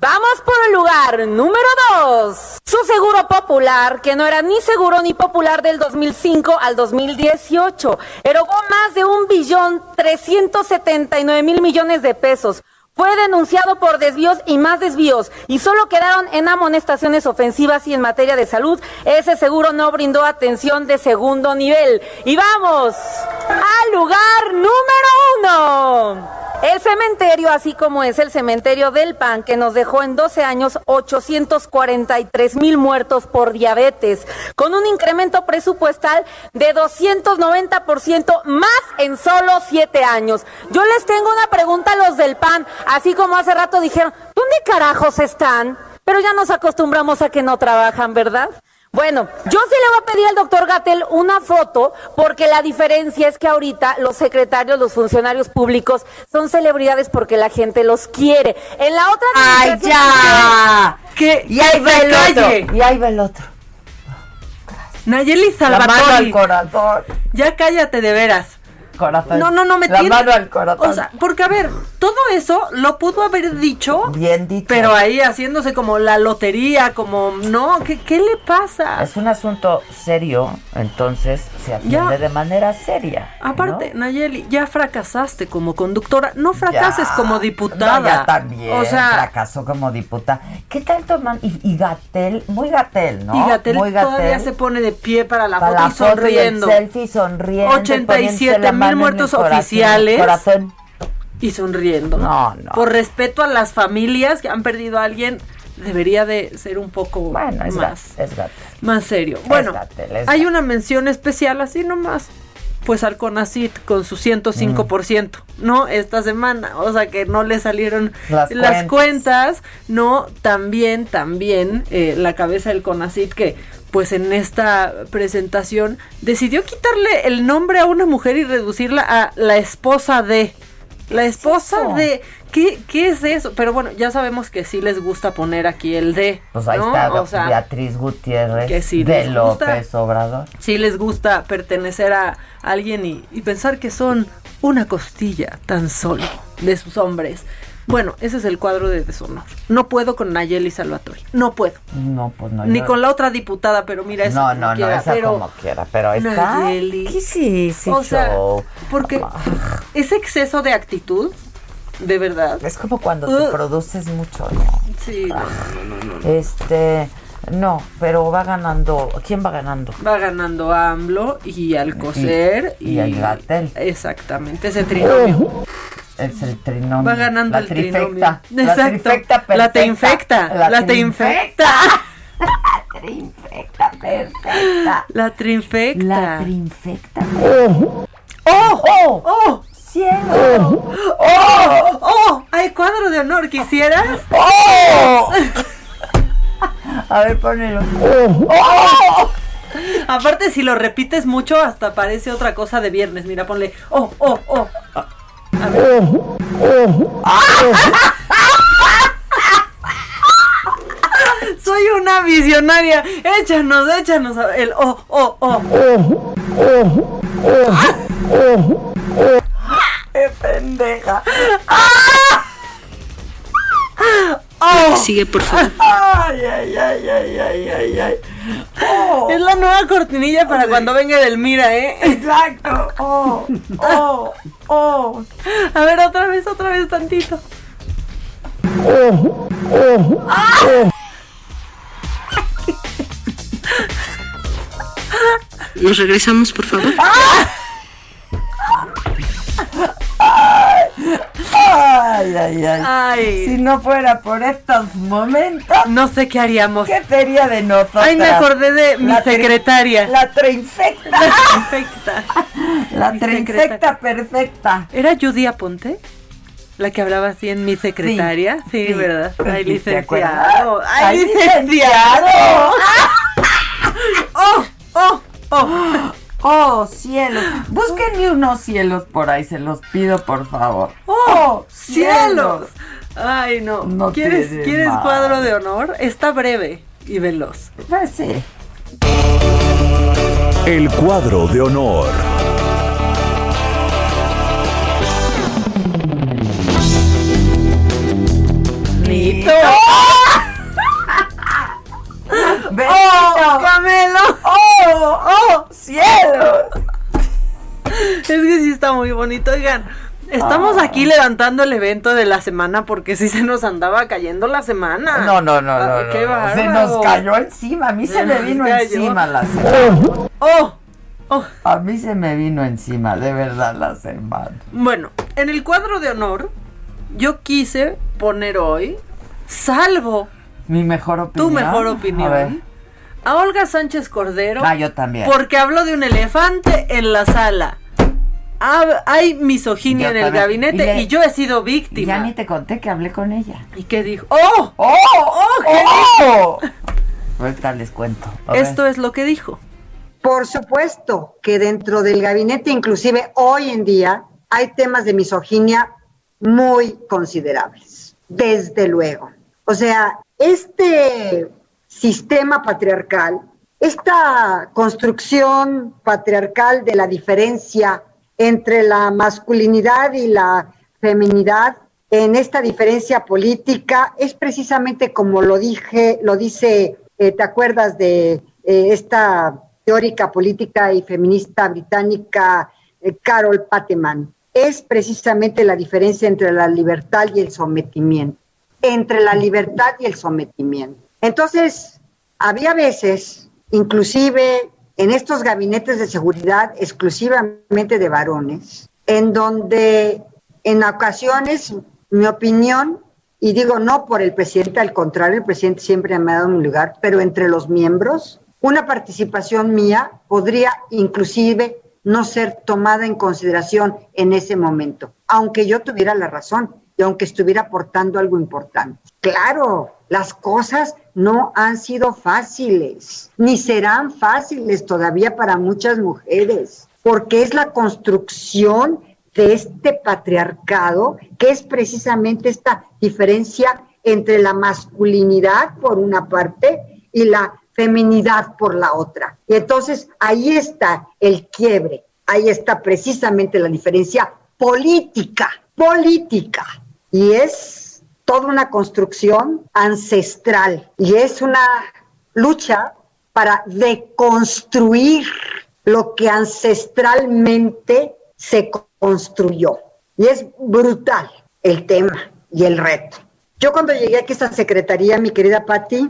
Vamos por el lugar número 2. Su seguro popular, que no era ni seguro ni popular del 2005 al 2018, erogó más de un billón 379 mil millones de pesos. Fue denunciado por desvíos y más desvíos y solo quedaron en amonestaciones ofensivas y en materia de salud. Ese seguro no brindó atención de segundo nivel. Y vamos al lugar número uno. El cementerio, así como es el cementerio del PAN, que nos dejó en 12 años 843 mil muertos por diabetes, con un incremento presupuestal de 290% más en solo 7 años. Yo les tengo una pregunta a los del PAN, así como hace rato dijeron, ¿dónde carajos están? Pero ya nos acostumbramos a que no trabajan, ¿verdad? Bueno, yo sí le voy a pedir al doctor Gatel una foto porque la diferencia es que ahorita los secretarios, los funcionarios públicos son celebridades porque la gente los quiere. En la otra ¡Ay, ya! Y ahí va el calle. otro. Y ahí va el otro. Nayeli La mano al corazón. Ya cállate de veras. Corazón. No, no, no me La tiene- mano al corazón. O sea, porque a ver, todo eso lo pudo haber dicho, Bien dicho. pero ahí haciéndose como la lotería, como, no, ¿qué, qué le pasa? Es un asunto serio, entonces se atiende Ya. de manera seria. Aparte, Nayeli, ya fracasaste como conductora, no fracases Ya. como diputada. No, ya también. O sea, fracasó como diputada. ¿Qué tal toman? Y, y Gatel, muy Gatel, ¿no? y Gatel todavía se pone de pie para la para foto la y foto sonriendo. y el selfie sonriendo. 87 mil muertos oficiales. Corazón. Y sonriendo. No, no. Por respeto a las familias que han perdido a alguien, debería de ser un poco Bueno, es más, es más serio. Bueno, es hay una mención especial así nomás. Pues al CONACIT con su 105%, ¿no? Esta semana, o sea que no le salieron Las las, cuentas. cuentas, ¿no? También, también eh, la cabeza del CONACIT que pues en esta presentación decidió quitarle el nombre a una mujer y reducirla a la esposa de. La esposa de. ¿Qué, ¿Qué es eso? Pero bueno, ya sabemos que sí les gusta poner aquí el de. Pues ahí ¿no? está O sea, Beatriz Gutiérrez que sí de gusta. López Obrador. sí les gusta pertenecer a alguien y, y pensar que son una costilla tan solo de sus hombres. Bueno, ese es el cuadro de deshonor. No puedo con Nayeli Salvatore. No puedo. No, pues no. Ni yo- con la otra diputada, pero mira, eso No, como no, no, quiera, esa pero como quiera, pero está. Nayeli. ¿Qué sí, sí, O sea, show? porque ese exceso de actitud, de verdad. Es como cuando te Ugh. produces mucho, ¿no? Sí, no, no, no, no, no. Este, no, pero va ganando. ¿Quién va ganando? Va ganando AMLO y Alcocer Y- y el Gatell. Exactamente, ese trinomio. Es el trinomio. Va ganando la el trifecta. trinomio. La Exacto. trifecta perfecta. La te infecta. La, te infecta. (laughs) La trinfecta perfecta. La trinfecta. La trinfecta. ¡Oh! ¡Oh! ¡Oh! ¡Cielo! ¡Oh! ¡Oh! ¡Hay cuadro de honor! ¿Quisieras? ¡Oh! (laughs) A ver, ponelo. ¡Oh! Aparte, si lo repites mucho, hasta parece otra cosa de viernes. Mira, ponle. ¡Oh! ¡Oh! ¡Oh! A (laughs) ver. Soy una visionaria. Échanos, échanos el oh, oh, oh. (laughs) ¡Qué pendeja! (laughs) Oh. Sigue, por favor. (laughs) Ay, ay, ay, ay, ay, ay, ay. Oh. Es la nueva cortinilla para cuando venga del Mira, ¿eh? Exacto. Oh, oh, oh. A ver, otra vez, otra vez tantito. Oh, oh, oh. Nos regresamos, por favor. Ay, ay, ay, Si no fuera por estos momentos. No sé qué haríamos. ¿Qué sería de nosotros? Ay, me acordé de mi secretaria. La treinfecta. La treinfecta. La treinfecta perfecta. ¿Era Judy Aponte? La que hablaba así en mi secretaria. Sí, ¿verdad? Ay, licenciado. Ay, licenciado. (laughs) oh, oh, oh. Oh, cielos. Búsquenme unos cielos por ahí, se los pido, por favor. Oh, cielos. Ay, no. ¿Quieres, ¿quieres cuadro de honor? Está breve y veloz. Pues sí. El cuadro de honor. Nito. ¡Oh, (laughs) Camelo! ¡Oh, oh, cielos! Es que sí está muy bonito, oigan. Estamos Ah. aquí levantando el evento de la semana porque sí se nos andaba cayendo la semana. No, no, no, Ay, no, qué no. bárbaro. Se nos cayó encima. A mí se, Se me vino cayó. encima la semana. ¡Oh! ¡Oh! A mí se me vino encima, de verdad, la semana. Bueno, en el cuadro de honor, yo quise poner hoy, salvo Mi mejor opinión. tu mejor A ver. A, Olga Sánchez Cordero. Ah, yo también. Porque habló de un elefante en la sala. Ha- hay misoginia Yo en el también. gabinete Y le- y, yo he sido víctima. ya ni te conté que hablé con ella. ¿Y qué dijo? ¡Oh! ¡Oh! ¡Oh! ¿Qué ¡Oh! (laughs) Ahorita les cuento. A ver. Esto es lo que dijo. Por supuesto que dentro del gabinete, inclusive hoy en día, hay temas de misoginia muy considerables, desde luego. O sea, este sistema patriarcal, esta construcción patriarcal de la diferencia entre la masculinidad y la feminidad, en esta diferencia política, es precisamente como lo dije, lo dice, eh, ¿te acuerdas de eh, esta teórica política y feminista británica eh, Carol Pateman? Es precisamente la diferencia entre la libertad y el sometimiento, entre la libertad y el sometimiento. Entonces, había veces, inclusive en estos gabinetes de seguridad exclusivamente de varones, en donde en ocasiones, mi opinión, y digo no por el presidente, al contrario, el presidente siempre me ha dado un lugar, pero entre los miembros, una participación mía podría inclusive no ser tomada en consideración en ese momento, aunque yo tuviera la razón y aunque estuviera aportando algo importante. Claro, las cosas no han sido fáciles, ni serán fáciles todavía para muchas mujeres, porque es la construcción de este patriarcado, que es precisamente esta diferencia entre la masculinidad por una parte y la feminidad por la otra. Y entonces ahí está el quiebre, ahí está precisamente la diferencia política, política. Y es toda una construcción ancestral y es una lucha para deconstruir lo que ancestralmente se construyó. Y es brutal el tema y el reto. Yo cuando llegué aquí a esta secretaría, mi querida Patti,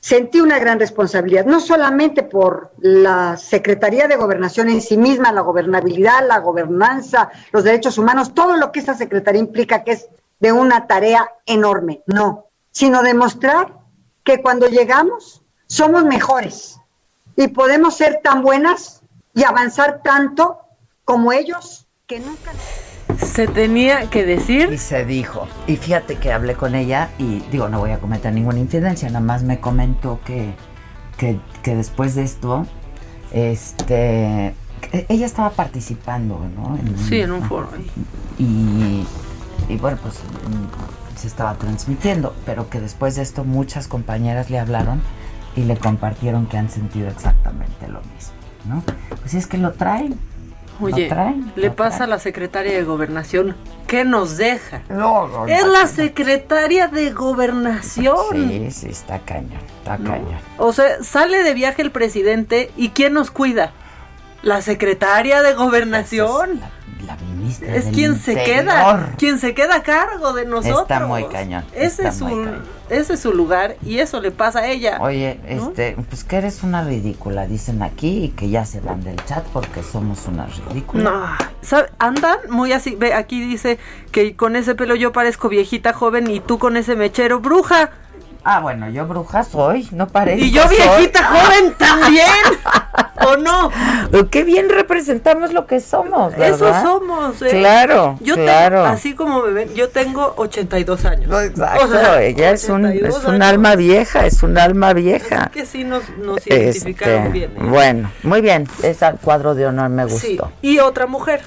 sentí una gran responsabilidad, no solamente por la Secretaría de Gobernación en sí misma, la gobernabilidad, la gobernanza, los derechos humanos, todo lo que esta secretaría implica que es de una tarea enorme, no, sino demostrar que cuando llegamos somos mejores y podemos ser tan buenas y avanzar tanto como ellos que nunca... Se tenía que decir. Y se dijo. Y fíjate que hablé con ella y digo, no voy a cometer ninguna infidencia, nada más me comentó que, que, que después de esto, este, ella estaba participando, ¿no? En Sí, en un foro. Y, y bueno, pues mm, se estaba transmitiendo, pero que después de esto muchas compañeras le hablaron y le compartieron que han sentido exactamente lo mismo, ¿no? Pues es que lo traen. Oye, lo traen, le lo pasa traen. a la secretaria de Gobernación. ¿Qué nos deja? No, no, es no, la secretaria de Gobernación. Sí, sí, está cañón, está cañón. O sea, sale de viaje el presidente y ¿quién nos cuida? La secretaria de Gobernación. La ministra es del quien se queda, quien se queda a cargo de nosotros. Está muy cañón, Ese es su, muy cañón. ese es su lugar y eso le pasa a ella. Oye, ¿no? este, pues que eres una ridícula, dicen aquí, y que ya se van del chat porque somos una ridícula. No, ¿sabe? andan muy así. Ve, aquí dice que con ese pelo yo parezco viejita joven y tú con ese mechero bruja. Ah, bueno, yo bruja soy, no parece. Y yo viejita joven (laughs) también. ¿O no? Qué bien representamos lo que somos, ¿verdad? Eso somos. ¿eh? Claro, yo claro. Tengo, así como me ven, yo tengo 82 años. Exacto, O sea, ella es un, 82 es un años. alma vieja, es un alma vieja. Que sí nos, nos identificaron Este, bien. ¿eh? Bueno, muy bien, ese cuadro de honor me gustó. Sí. Y otra mujer.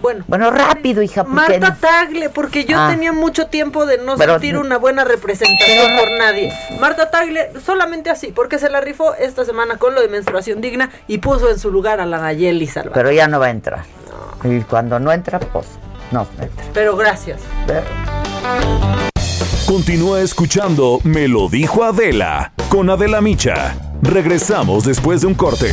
Bueno. Bueno, rápido, hija, Marta Tagle, porque yo Ah. tenía mucho tiempo de no Pero- sentir una buena representación por nadie. Marta Tagle, solamente así, porque se la rifó esta semana con lo de menstruación digna y puso en su lugar a la Nayeli Salva. pero ya no va a entrar. Y cuando no entra, pues no entra. Pero gracias. Continúa escuchando Me lo dijo Adela con Adela Micha. Regresamos después de un corte.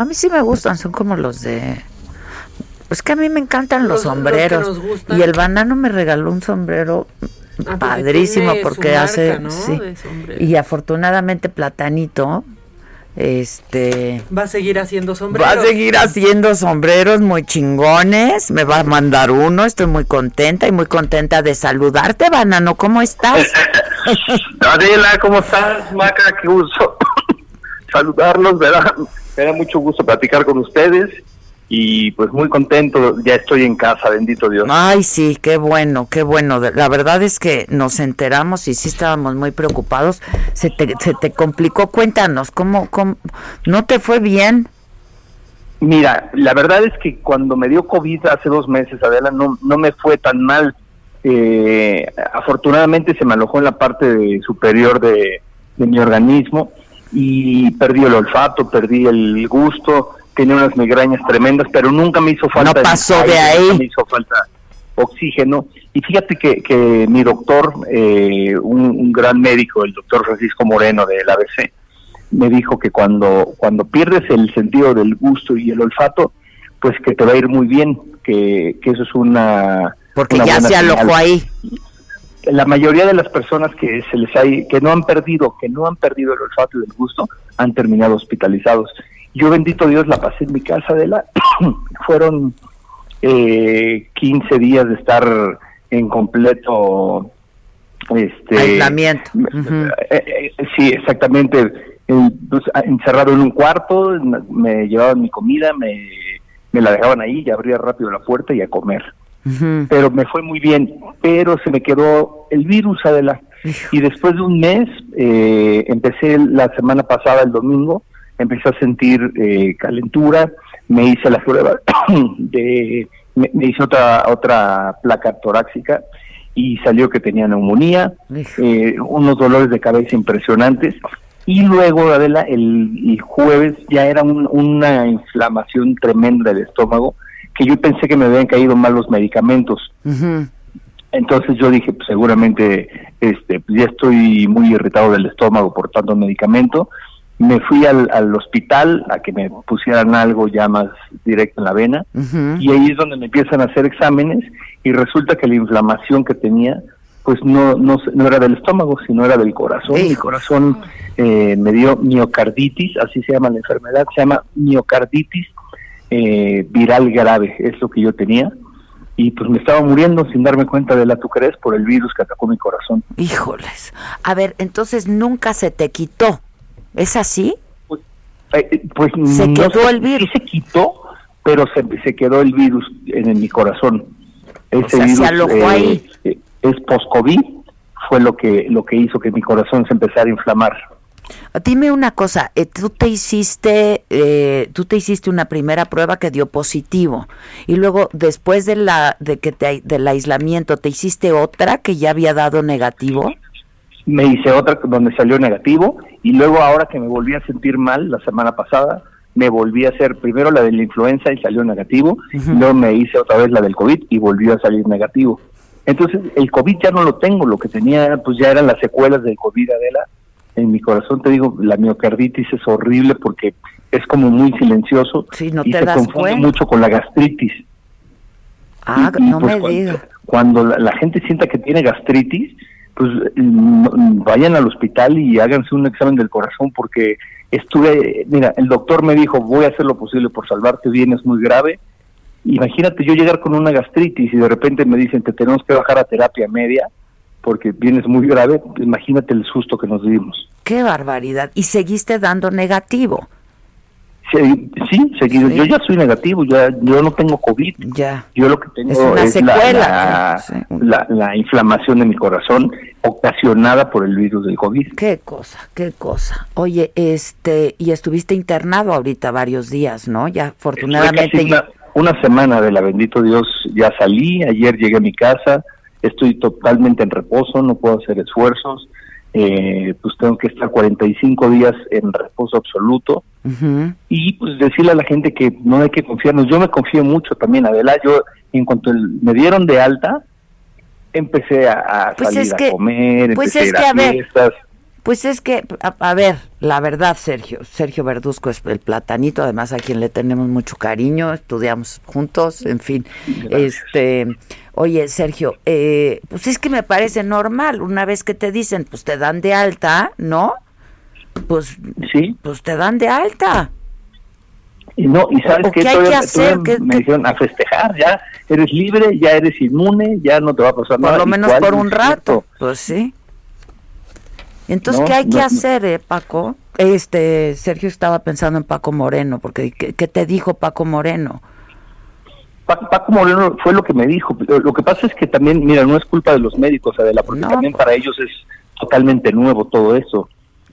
No, a mí sí me gustan, son como los de... Pues que a mí me encantan los, Los- los que sombreros. y el banano me regaló un sombrero pues, padrísimo porque marca, hace... Y afortunadamente Platanito, este... Va a seguir haciendo Va sombreros. a seguir haciendo sombreros muy chingones, me va a mandar uno, estoy muy contenta y muy contenta de saludarte, Banano, ¿cómo estás? (laughs) Adela, ¿cómo estás? Maca, qué gusto saludarlos, ¿verdad? Me da mucho gusto platicar con ustedes y pues muy contento, ya estoy en casa, bendito Dios. Ay, sí, qué bueno, qué bueno. La verdad es que nos enteramos y sí estábamos muy preocupados. Se te, se te complicó, cuéntanos, ¿cómo, cómo, no te fue bien? Mira, la verdad es que cuando me dio COVID hace dos meses, Adela, no, no me fue tan mal. Eh, afortunadamente se me alojó en la parte de- superior de, de mi organismo y perdí el olfato, perdí el gusto, tenía unas migrañas tremendas, pero nunca me hizo falta. No pasó aire, de ahí. nunca me hizo falta oxígeno. Y fíjate que, que mi doctor, eh, un, un gran médico, el doctor Francisco Moreno del ABC, me dijo que cuando, cuando pierdes el sentido del gusto y el olfato, pues que te va a ir muy bien, que, que eso es una... Porque una ya se alojó ahí. La mayoría de las personas que se les hay, que no han perdido, que no han perdido el olfato y el gusto, han terminado hospitalizados. Yo bendito Dios la pasé en mi casa de la, (clears throat) fueron eh, 15 días de estar en completo este Aislamiento. eh, eh, sí, exactamente. Pues, ah, encerrado en un cuarto, me- me llevaban mi comida, me, me la dejaban ahí y abría rápido la puerta y a comer. Pero me fue muy bien, pero se me quedó el virus, Adela. Y después de un mes, eh, empecé la semana pasada, el domingo, empecé a sentir eh, calentura, me hice la prueba (coughs) de, me, me hice otra, otra placa torácica y salió que tenía neumonía, eh, unos dolores de cabeza impresionantes. Y luego, Adela, el, el jueves ya era un- una inflamación tremenda del estómago que yo pensé que me habían caído mal los medicamentos. Entonces yo dije, pues seguramente este, pues, ya estoy muy irritado del estómago por tanto medicamento. Me fui al, al hospital a que me pusieran algo ya más directo en la vena y ahí es donde me empiezan a hacer exámenes y resulta que la inflamación que tenía pues no, no, no era del estómago, sino era del corazón. Mi corazón eh, me dio miocarditis, así se llama la enfermedad, se llama miocarditis eh, viral grave, es lo que yo tenía. Y pues me estaba muriendo sin darme cuenta de la tucres por el virus que atacó mi corazón. Híjoles. A ver, entonces nunca se te quitó. ¿Es así? Pues, eh, pues se no quedó el virus. Sí se quitó, pero se, se quedó el virus en, en mi corazón. Ese sea, se virus ahí. eh, es post-COVID, fue lo que, lo que hizo que mi corazón se empezara a inflamar. Dime una cosa, eh, tú te hiciste, eh, tú te hiciste una primera prueba que dio positivo y luego después de la, de que te, del aislamiento, te hiciste otra que ya había dado negativo. Me hice otra donde salió negativo y luego ahora que me volví a sentir mal la semana pasada, me volví a hacer primero la de la influenza y salió negativo, y luego me hice otra vez la del COVID y volvió a salir negativo. Entonces el COVID ya no lo tengo, lo que tenía pues ya eran las secuelas del COVID, Adela. En mi corazón te digo, la miocarditis es horrible porque es como muy silencioso no y te se confunde cuenta. mucho con la gastritis. Ah, Y- y, no pues, me cuando- digas. Cuando la, la gente sienta que tiene gastritis, pues vayan al hospital y háganse un examen del corazón porque estuve, mira, el doctor me dijo, voy a hacer lo posible por salvarte, vienes muy grave. Imagínate yo llegar con una gastritis y de repente me dicen, te tenemos que bajar a terapia media porque vienes muy grave, imagínate el susto que nos dimos. Qué barbaridad. Y seguiste dando negativo. Sí, sí, seguido. Yo ya soy negativo, ya yo no tengo COVID. Ya. Yo lo que tengo Es una es secuela. la, la, la inflamación de mi corazón ocasionada por el virus del COVID. Qué cosa, qué cosa. Oye, este, y estuviste internado ahorita varios días, ¿no? Ya afortunadamente. una semana de la bendito Dios ya salí, ayer llegué a mi casa, estoy totalmente en reposo, no puedo hacer esfuerzos, eh, pues tengo que estar 45 días en reposo absoluto y pues decirle a la gente que no hay que confiarnos. Yo me confío mucho también, Adela. Yo, en cuanto el- me dieron de alta, empecé a, a Pues salir es a comer, pues empecé es a ir que, a a ver, fiestas. Pues es que, a, a ver, la verdad, Sergio, Sergio Verduzco es el platanito, además a quien le tenemos mucho cariño, estudiamos juntos, en fin. Este, oye, Sergio, eh, pues es que me parece normal, una vez que te dicen, pues te dan de alta, ¿no? Pues, sí. pues te dan de alta. Y no, y sabes ¿O qué, qué hay que hacer? todavía ¿Qué- me dijeron a festejar, ya eres libre, ya eres inmune, ya no te va a pasar Por nada. lo ¿Y menos por un rato, pues sí. Entonces, No, ¿qué hay no, que no. hacer, eh, Paco? Este, Sergio estaba pensando en Paco Moreno, porque ¿qué, qué te dijo Paco Moreno? Pa- Paco Moreno fue lo que me dijo. Lo que pasa es que también, mira, no es culpa de los médicos, Adela, porque también para ellos es totalmente nuevo todo eso.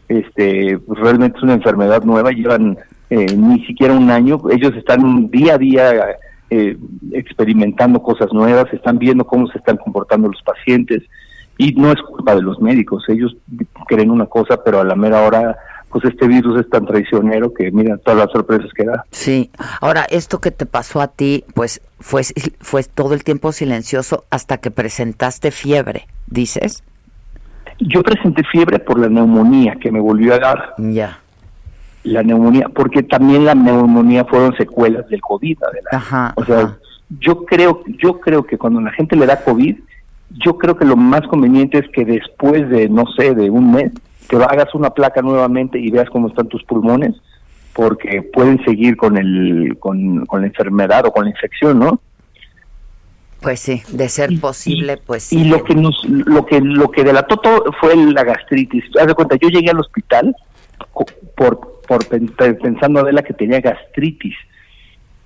Este, pues, realmente es una enfermedad nueva, llevan eh, ni siquiera un año. Ellos están día a día eh, experimentando cosas nuevas, están viendo cómo se están comportando los pacientes y no es culpa de los médicos. Ellos creen una cosa, pero a la mera hora, pues este virus es tan traicionero que mira todas las sorpresas que da. Sí. Ahora, esto que te pasó a ti, pues fue, fue todo el tiempo silencioso hasta que presentaste fiebre, dices. Yo presenté fiebre por la neumonía que me volvió a dar. Ya. La neumonía, porque también la neumonía fueron secuelas del COVID, Adela. Ajá. O sea, yo creo, yo creo que cuando la gente le da COVID, yo creo que lo más conveniente es que después de, no sé, de un mes, que hagas una placa nuevamente y veas cómo están tus pulmones, porque pueden seguir con el, con, con la enfermedad o con la infección, ¿no? Pues sí, de ser posible, pues sí. Y lo que nos, lo que, lo que delató todo fue la gastritis. Haz de cuenta, yo llegué al hospital por, por pen- pensando Adela que tenía gastritis.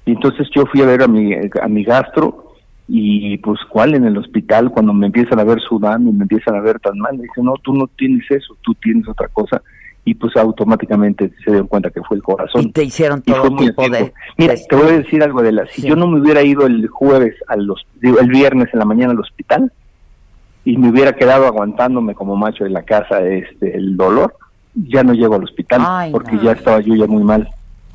Y entonces yo fui a ver a mi, a mi gastro y pues cuál en el hospital cuando me empiezan a ver sudando y me empiezan a ver tan mal, me dicen, no, tú no tienes eso, tú tienes otra cosa. Y pues automáticamente se dieron cuenta que fue el corazón. Y te hicieron todo tipo a de... Mira, te voy a decir algo de la. Si yo no me hubiera ido el jueves, al hos- digo, el viernes en la mañana al hospital y me hubiera quedado aguantándome como macho en la casa este el dolor, ya no llego al hospital Ay, porque no. ya estaba yo ya muy mal.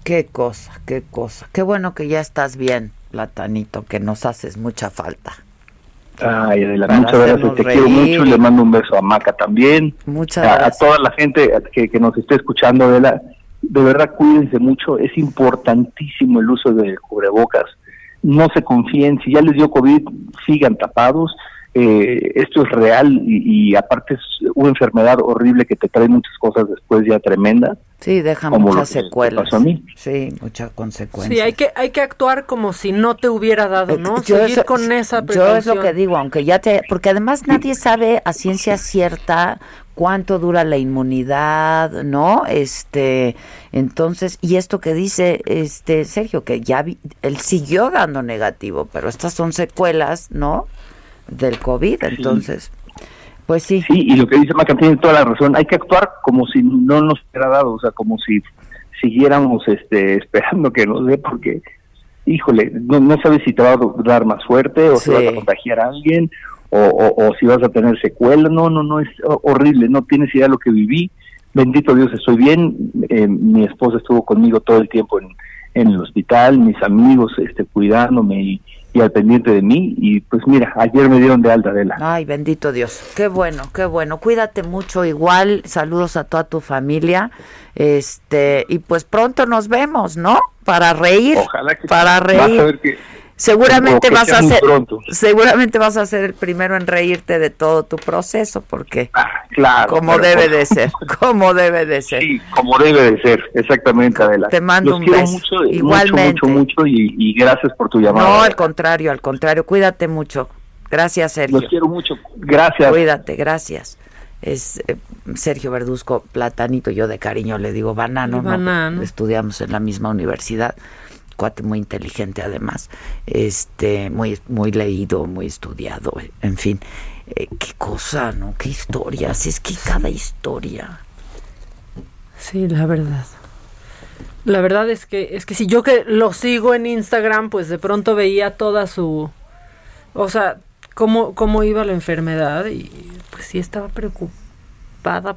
Qué cosa, qué cosa. Qué bueno que ya estás bien. Platanito, que nos haces mucha falta. Ay, Adela, muchas gracias, te quiero mucho y le mando un beso a Maca también. Muchas a, a gracias. toda la gente que, que nos esté escuchando, Adela, de verdad cuídense mucho, es importantísimo el uso de cubrebocas, no se confíen, si ya les dio COVID, sigan tapados, eh, esto es real y, y aparte es una enfermedad horrible que te trae muchas cosas después ya tremendas. Sí, deja Como muchas secuelas. pasó a mí. Sí, muchas consecuencias. Sí, hay que, hay que actuar como si no te hubiera dado, ¿no? Eh, Yo Seguir eso- con esa Yo es lo precaución. que digo, aunque ya te, porque además nadie sabe a ciencia cierta cuánto dura la inmunidad, ¿no? Este, entonces, y esto que dice este Sergio, que ya vi- él siguió dando negativo, pero estas son secuelas, ¿no? Del COVID, entonces, pues sí. Sí, y lo que dice Maca tiene toda la razón, hay que actuar como si no nos hubiera dado, o sea, como si siguiéramos este, (laughs) esperando que nos dé, porque, híjole, no, no sabes si te va a dar más fuerte o si Sí. vas a contagiar a alguien o, o- o si vas a tener secuela, no, no, no, es ho- horrible, no tienes idea de lo que viví, bendito Dios, estoy bien, eh, mi esposa estuvo conmigo todo el tiempo en, en el hospital, mis amigos este, cuidándome y, y al pendiente de mí, y pues mira, ayer me dieron de alta de la... Ay, bendito Dios. Qué bueno, qué bueno. Cuídate mucho igual. Saludos a toda tu familia. Este, y pues pronto nos vemos, ¿no? Para reír. Ojalá que para Vas a reír. ver que Seguramente vas a ser pronto. seguramente vas a ser el primero en reírte de todo tu proceso porque claro, como debe de ser, (laughs) como debe de ser. Sí, como debe de ser, exactamente, Adela. Te mando Los un quiero beso. mucho, Igualmente. mucho, mucho, mucho y, y gracias por tu llamada. No, al contrario, al contrario, cuídate mucho. Gracias, Sergio. Los quiero mucho. Gracias. Cuídate, gracias. Es eh, Sergio Verduzco, platanito, yo de cariño le digo banano, banano. Estudiamos en la misma universidad, muy inteligente además, este, muy, muy leído, muy estudiado, en fin. Eh, qué cosa, ¿no? Qué historias, es que cada historia. Sí, la verdad. La verdad es que es que si yo que lo sigo en Instagram, pues de pronto veía toda su o sea, cómo cómo iba la enfermedad y pues sí estaba preocupada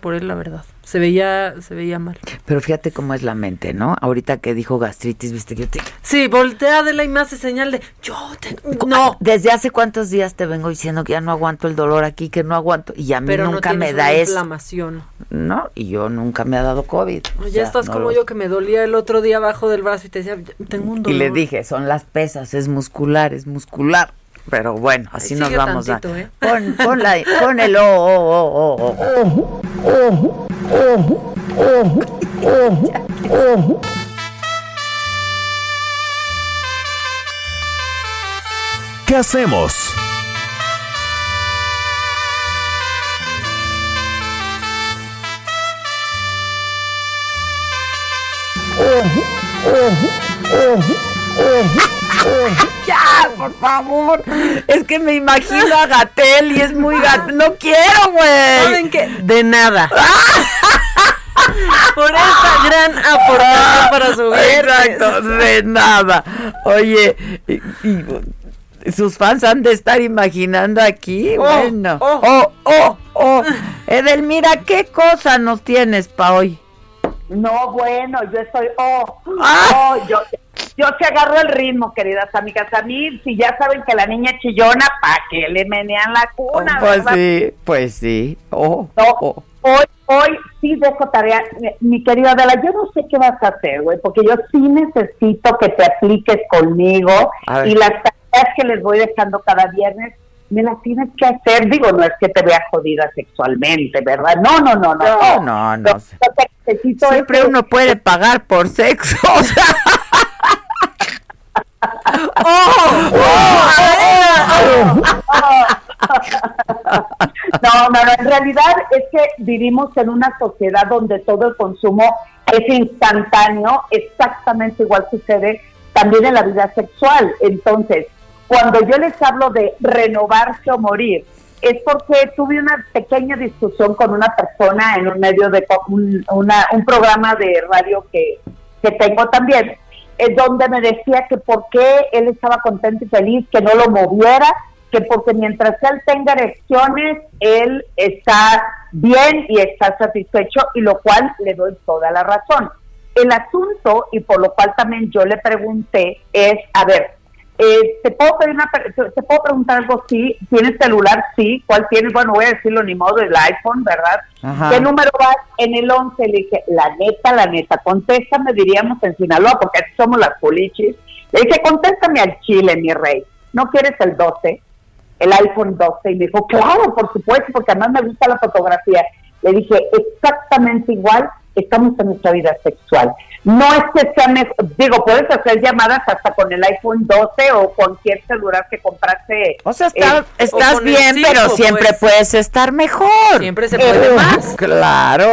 por él, la verdad. Se veía se veía mal. Pero fíjate cómo es la mente, ¿no? Ahorita que dijo gastritis, viste que yo te... Sí, voltea de la y me hace señal de yo tengo no, Desde hace cuántos días te vengo diciendo que ya no aguanto el dolor aquí, que no aguanto, y a mí pero nunca no me da eso. inflamación. ¿no? Y yo nunca me ha dado COVID. ya sea, estás no como lo- yo que me dolía el otro día abajo del brazo y te decía, tengo un Y dolor. le dije, son las pesas, es muscular, es muscular. Pero bueno, así Ay, nos vamos tantito, a... ¿eh? Pon, pon, la- pon el (laughs) oh, oh, oh, oh, oh. ¿Qué hacemos? Ya, por favor. Es que me imagino a Gatel y es muy gat... No quiero, güey. ¿Saben qué? De nada. (laughs) Por esta gran aportación para su Exacto, de nada. Oye, y- y sus fans han de estar imaginando aquí. Oh, bueno. Oh, oh, oh. Edelmira, ¿qué cosa nos tienes para hoy? No, bueno, yo estoy, oh, Ah. oh, yo, yo te agarro el ritmo, queridas amigas. A mí, si ya saben que la niña es chillona, ¿pa' que le menean la cuna? pues verdad? sí, pues sí. Oh, No, oh. Hoy, hoy sí dejo tarea. Mi- Mi querida Adela, yo no sé qué vas a hacer, güey, porque yo sí necesito que te apliques conmigo y las tareas que les voy dejando cada viernes me las tienes que hacer. Digo, no es que te vea jodida sexualmente, ¿verdad? No, no, no, no. No, no, no. Es Siempre uno puede pagar por sexo. (laughs) o sea. No, no, no, en realidad es que vivimos en una sociedad donde todo el consumo es instantáneo, exactamente igual sucede también en la vida sexual. Entonces, cuando yo les hablo de renovarse o morir, es porque tuve una pequeña discusión con una persona en un medio de un, un programa de radio que, que tengo también, eh, donde me decía que por qué él estaba contento y feliz, que no lo moviera, que porque mientras él tenga erecciones, él está bien y está satisfecho, y lo cual le doy toda la razón. El asunto, y por lo cual también yo le pregunté, es, a ver, eh, ¿te, puedo pedir una, ¿te puedo preguntar algo? Sí. ¿Tienes celular? Sí. ¿Cuál tienes? Bueno, voy a decirlo ni modo, el iPhone, ¿verdad? ¿Qué número vas? En el 11 le dije, la neta, la neta, contéstame, diríamos en Sinaloa, porque aquí somos las polichis. Le dije, contéstame al Chile, mi rey. ¿No quieres el 12? El iPhone 12. Y me dijo, claro, por supuesto, porque además me gusta la fotografía. Le dije, exactamente igual estamos en nuestra vida sexual. No es que sea, digo, puedes hacer llamadas hasta con el iPhone 12 o cualquier celular que compraste. O sea, eh, estás bien, pero siempre pues. puedes estar mejor. Siempre se puede eh, más. Claro.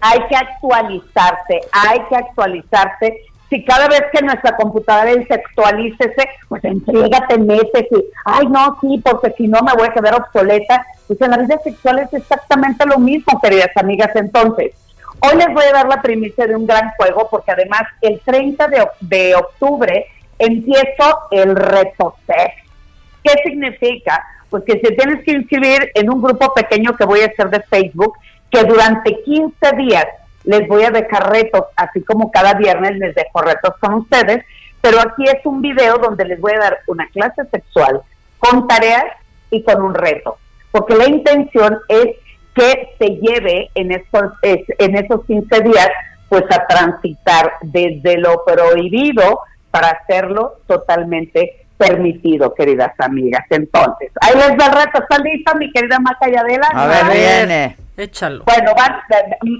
Hay, que actualizarse, hay que actualizarse. Si cada vez que nuestra computadora dice actualícese, pues entrégate, metes y, ay, no, sí, porque si no me voy a quedar obsoleta. Pues en la vida sexual es exactamente lo mismo, queridas amigas. Entonces, Hoy les voy a dar la primicia de un gran juego porque además el 30 de, octubre empiezo el reto sex. ¿Qué significa? Pues que se tienes que inscribir en un grupo pequeño que voy a hacer de Facebook, que durante 15 días les voy a dejar retos, así como cada viernes les dejo retos con ustedes, pero aquí es un video donde les voy a dar una clase sexual con tareas y con un reto, porque la intención es que se lleve en estos, en esos 15 días pues a transitar desde lo prohibido para hacerlo totalmente permitido, queridas amigas. Entonces, ahí les da el reto. ¿Está lista, mi querida Maca Yadela? A ver, viene. Échalo. Bueno, van,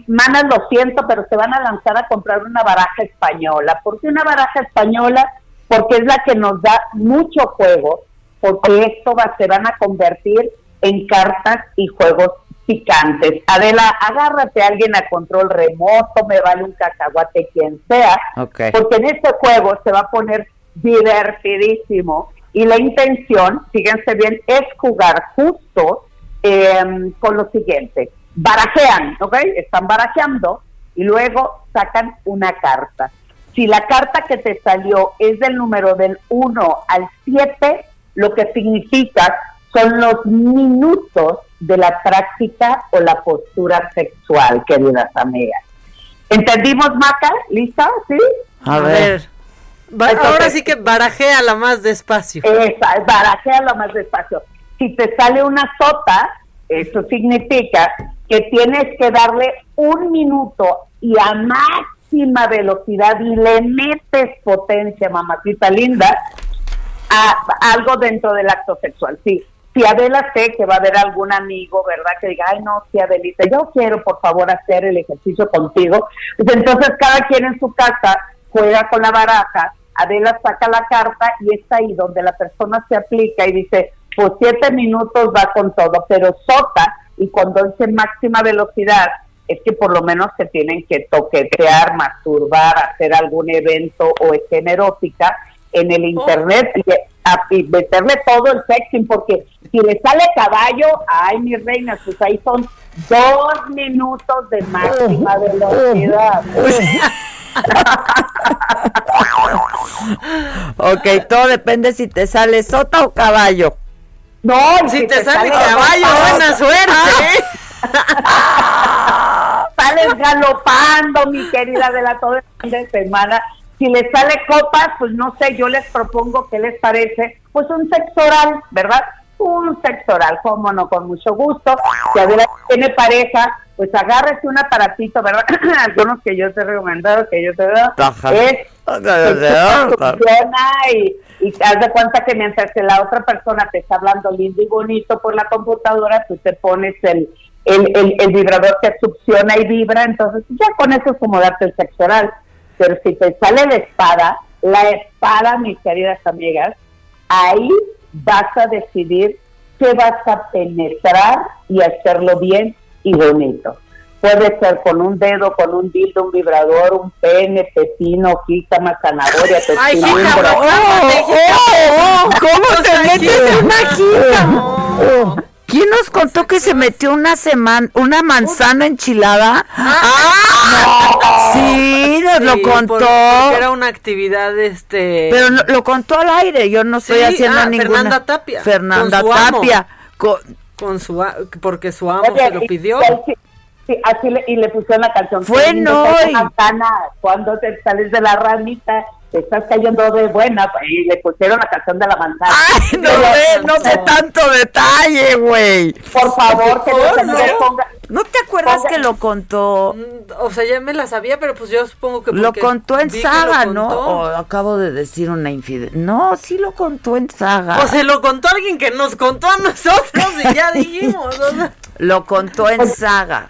manas, lo siento, pero se van a lanzar a comprar una baraja española. ¿Por qué una baraja española? Porque es la que nos da mucho juego, porque esto va, se van a convertir en cartas y juegos picantes. Adela, agárrate a alguien a control remoto, me vale un cacahuate quien sea, porque en este juego se va a poner divertidísimo y la intención, fíjense bien, es jugar justo em, con lo siguiente. Barajean, ¿ok? Están barajeando y luego sacan una carta. Si la carta que te salió es del número del 1 al 7, lo que significa son los minutos de la práctica o la postura sexual, queridas amigas. ¿Entendimos, Maca? ¿Lista? ¿Sí? A, ver. ahora sí que barajea la más despacio. Esa, barajea la más despacio. Si te sale una sota, eso significa que tienes que darle un minuto y a máxima velocidad y le metes potencia, mamacita linda, a algo dentro del acto sexual. Sí, si Adela sé que va a haber algún amigo, ¿verdad? Que diga, ay, no, si Adelita, yo quiero, por favor, hacer el ejercicio contigo. Pues entonces cada quien en su casa juega con la baraja, Adela saca la carta y está ahí donde la persona se aplica y dice, pues siete minutos va con todo, pero sota, y cuando dice máxima velocidad, es que por lo menos se tienen que toquetear, masturbar, hacer algún evento o escena erótica en el internet y y meterle todo el sexing, porque si le sale caballo, ay, mi reina, pues ahí son dos minutos de máxima velocidad. (laughs) ok, todo depende si te sale sota o caballo. No, si, te, sale, caballo, buena suerte. (laughs) Sales galopando, mi querida de la todo el fin de semana si les sale copas, pues no sé, yo les propongo qué les parece, pues un sexo oral, ¿verdad? Un sexo oral, cómo no, con mucho gusto. Si Adela tiene pareja, pues agárrese un aparatito, ¿verdad? (clears throat) Algunos que yo te he recomendado, que yo te doy, es funciona y, y haz de cuenta que mientras que la otra persona te está hablando lindo y bonito por la computadora, tú te pones el, el, el, vibrador que succiona y vibra, entonces ya con eso es como darte el sexo oral pero si te sale la espada, la espada, mis queridas amigas, ahí vas a decidir qué vas a penetrar y hacerlo bien y bonito. Puede ser con un dedo, con un dildo, un vibrador, un pene, pepino, jícama, zanahoria, Ay, jícama, oh, oh, ¿Cómo te metes una jícama? ¿Quién nos contó que se metió una semana, una manzana enchilada? ¡Ah! Sí, nos lo contó. porque era una actividad, este. Pero lo, contó al aire. Yo no estoy haciendo ah, ninguna. Fernanda Tapia. Fernanda Tapia. Con... su, porque su amo se lo pidió. Sí, así le, y le pusieron la canción. Fue no. Cuando te sales de la ramita te estás cayendo de buena, y le pusieron la canción de la manzana. Ay, no sé, no sé tanto detalle, güey. Por favor, que no, se me ponga. ¿No te acuerdas que lo contó? O sea, ya me la sabía, pero pues yo supongo que... Lo contó en saga, ¿no? O acabo de decir una infidelidad. No, sí lo contó en saga. O se lo contó alguien que nos contó a nosotros y ya dijimos. Lo contó en saga.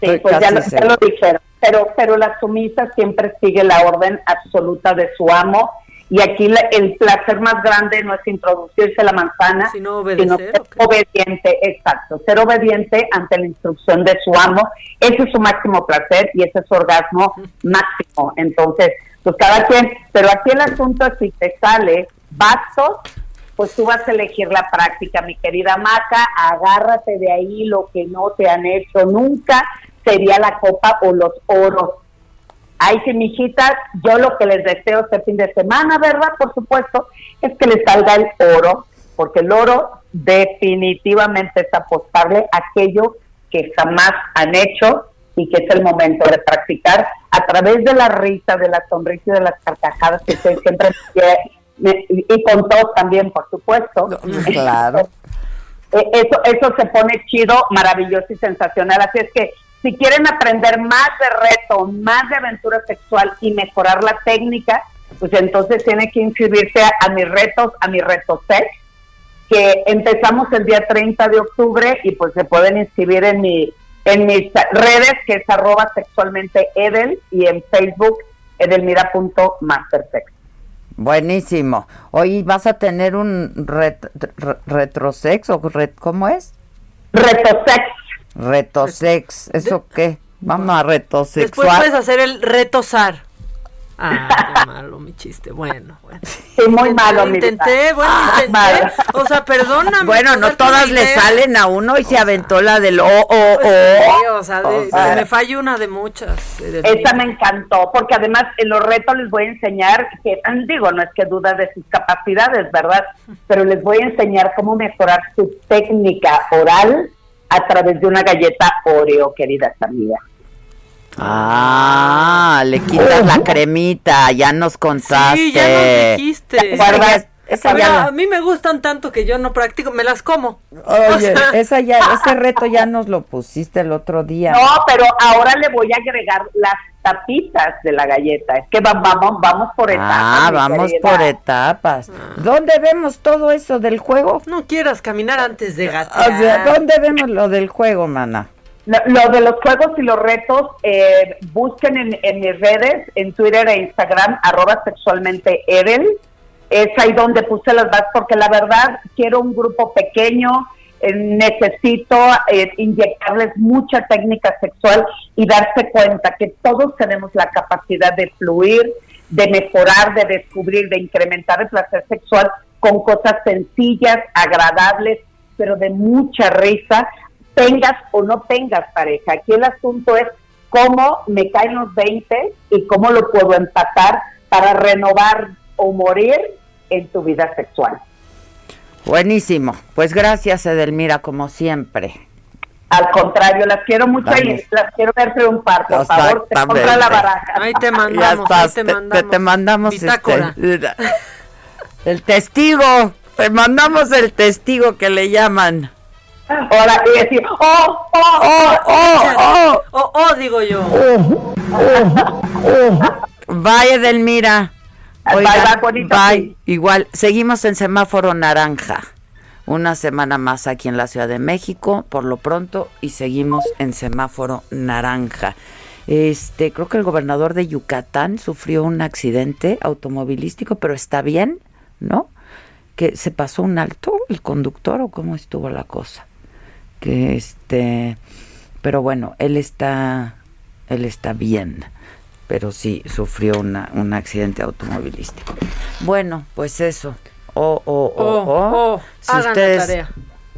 Sí, Estoy pues ya lo dijeron. Pero, pero la sumisa siempre sigue la orden absoluta de su amo. Y aquí la- el placer más grande no es introducirse la manzana, Sino obedecer, sino ser obediente, exacto, ser obediente ante la instrucción de su amo. Ese es su máximo placer y ese es su orgasmo (laughs) máximo. Entonces, pues cada quien, pero aquí el asunto es si te sale bastos, pues tú vas a elegir la práctica, mi querida Maca, agárrate de ahí lo que no te han hecho nunca, sería la copa o los oros. Ay, sí, mijitas, yo lo que les deseo este fin de semana, ¿verdad? Por supuesto, es que les salga el oro, porque el oro definitivamente es apostable a aquello que jamás han hecho y que es el momento de practicar a través de la risa, de la sonrisa y de las carcajadas que ustedes siempre y con todos también, por supuesto. Claro. (laughs) Eh, Eso, eso se pone chido, maravilloso y sensacional. Así es que si quieren aprender más de reto, más de aventura sexual y mejorar la técnica, pues entonces tienen que inscribirse a, a mis retos, a mi reto sex, que empezamos el día 30 de octubre y pues se pueden inscribir en mi en mis redes, que es arroba sexualmente edel, y en Facebook, edelmira.mastersex. Buenísimo. Hoy vas a tener un ret- re- retrosex o ret- ¿cómo es? Retosex. Retosex. ¿Eso qué? Vamos a Después retosexual. puedes hacer el retosar. Ah, qué malo mi chiste. Bueno, bueno. Sí, muy malo, mi Intenté, bueno, intenté. O sea, perdóname. Bueno, no todas le salen a uno y se aventó la del o, o, Pues sí, o. o sea, de- O sea, se me falla una de muchas. eh, de Esa mí. me encantó, porque además en los retos les voy a enseñar, que digo, no es que duda de sus capacidades, ¿verdad? (laughs) Pero les voy a enseñar cómo mejorar su técnica oral a través de una galleta Oreo, queridas amigas. Ah, le quitas la cremita, ya nos contaste. Sí, ya nos dijiste. Esa ya- esa ya- a mí me gustan tanto que yo no practico, me las como. Oye, O sea, esa ya, ese (laughs) reto ya nos lo pusiste el otro día. No, pero ahora le voy a agregar las tapitas de la galleta. Es que va- vamos, vamos por etapas. Ah, vamos querida. por etapas. ¿Dónde vemos todo eso del juego? no quieras caminar antes de O gatear. sea, ¿dónde vemos lo del juego, mana? Lo, lo de los juegos y los retos, eh, busquen en, en mis redes, en Twitter e Instagram, arroba sexualmente Edel. Es ahí donde puse las bases, porque la verdad quiero un grupo pequeño, necesito eh, inyectarles mucha técnica sexual y darse cuenta que todos tenemos la capacidad de fluir, de mejorar, de descubrir, de incrementar el placer sexual con cosas sencillas, agradables, pero de mucha risa, tengas o no tengas pareja. Aquí el asunto es cómo me caen los 20 y cómo lo puedo empatar para renovar o morir en tu vida sexual. Buenísimo. Pues gracias, Edelmira, como siempre. Al contrario, las quiero mucho y las quiero ver triunfar, por favor, te compra la baraja. Ahí te mandamos, ahí te te, mandamos. te- te mandamos Bitácora. este, (laughs) el testigo. Te mandamos el testigo que le llaman. Ahora, y decir, oh, oh, oh, oh, Oh, oh, digo yo. Bye, Edelmira. Bye, Bye, bonito bye. fin. Igual, seguimos en semáforo naranja. Una semana más aquí en la Ciudad de México, por lo pronto, y seguimos en semáforo naranja. Este, creo que el gobernador de Yucatán sufrió un accidente automovilístico, pero está bien, ¿no? Que se pasó un alto el conductor o cómo estuvo la cosa. Que este, pero bueno, él está, él está bien, pero sí sufrió una, un accidente automovilístico. Bueno, pues eso. Oh, oh, oh, Oh, hagan la tarea.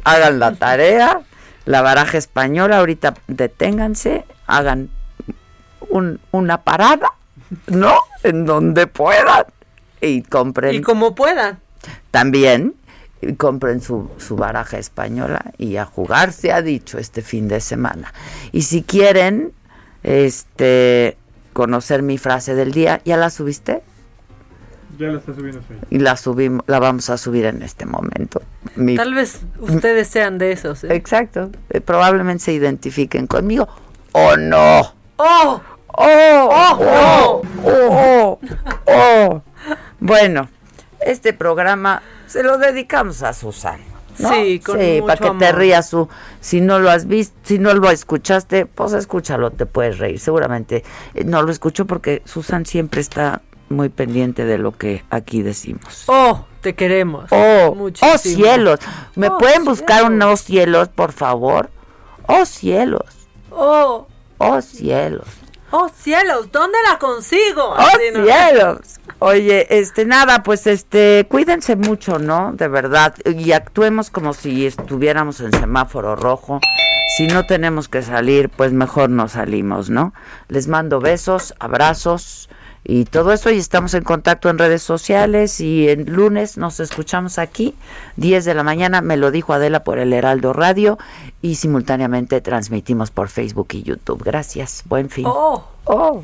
hagan la tarea, la baraja española, ahorita deténganse, hagan un, una parada, ¿no? En donde puedan y compren Y como puedan. también y compren su, su baraja española y a jugar se ha dicho este fin de semana. Y si quieren este conocer mi frase del día, ¿ya la subiste? Ya la está subiendo. Y la subimos, la vamos a subir en este momento. Tal vez ustedes sean de esos. ¿eh? Exacto. Eh, probablemente se identifiquen conmigo. ¿O no? ¡Oh! ¡Oh! ¡Oh! ¡Oh! ¡Oh! (laughs) Bueno, este programa se lo dedicamos a Susana. Sí, con sí, mucho para que te rías tú. Si no lo has visto, si no lo escuchaste, pues escúchalo, te puedes reír. Seguramente eh, no lo escucho porque Susan siempre está muy pendiente de lo que aquí decimos. Oh, te queremos. Oh, Muchísimo. oh cielos. ¿Me Oh, pueden buscar unos cielos, por favor? Oh cielos. Oh, Oh cielos. Oh cielos, ¿dónde la consigo? ¡Oh, cielos! Oye, este, nada, pues, este, cuídense mucho, ¿no? De verdad, y actuemos como si estuviéramos en semáforo rojo. Si no tenemos que salir, pues mejor no salimos, ¿no? Les mando besos, abrazos y todo eso, y estamos en contacto en redes sociales, y el lunes nos escuchamos aquí, 10 de la mañana, me lo dijo Adela por el Heraldo Radio, y simultáneamente transmitimos por Facebook y YouTube. Gracias, buen fin. Oh. Oh.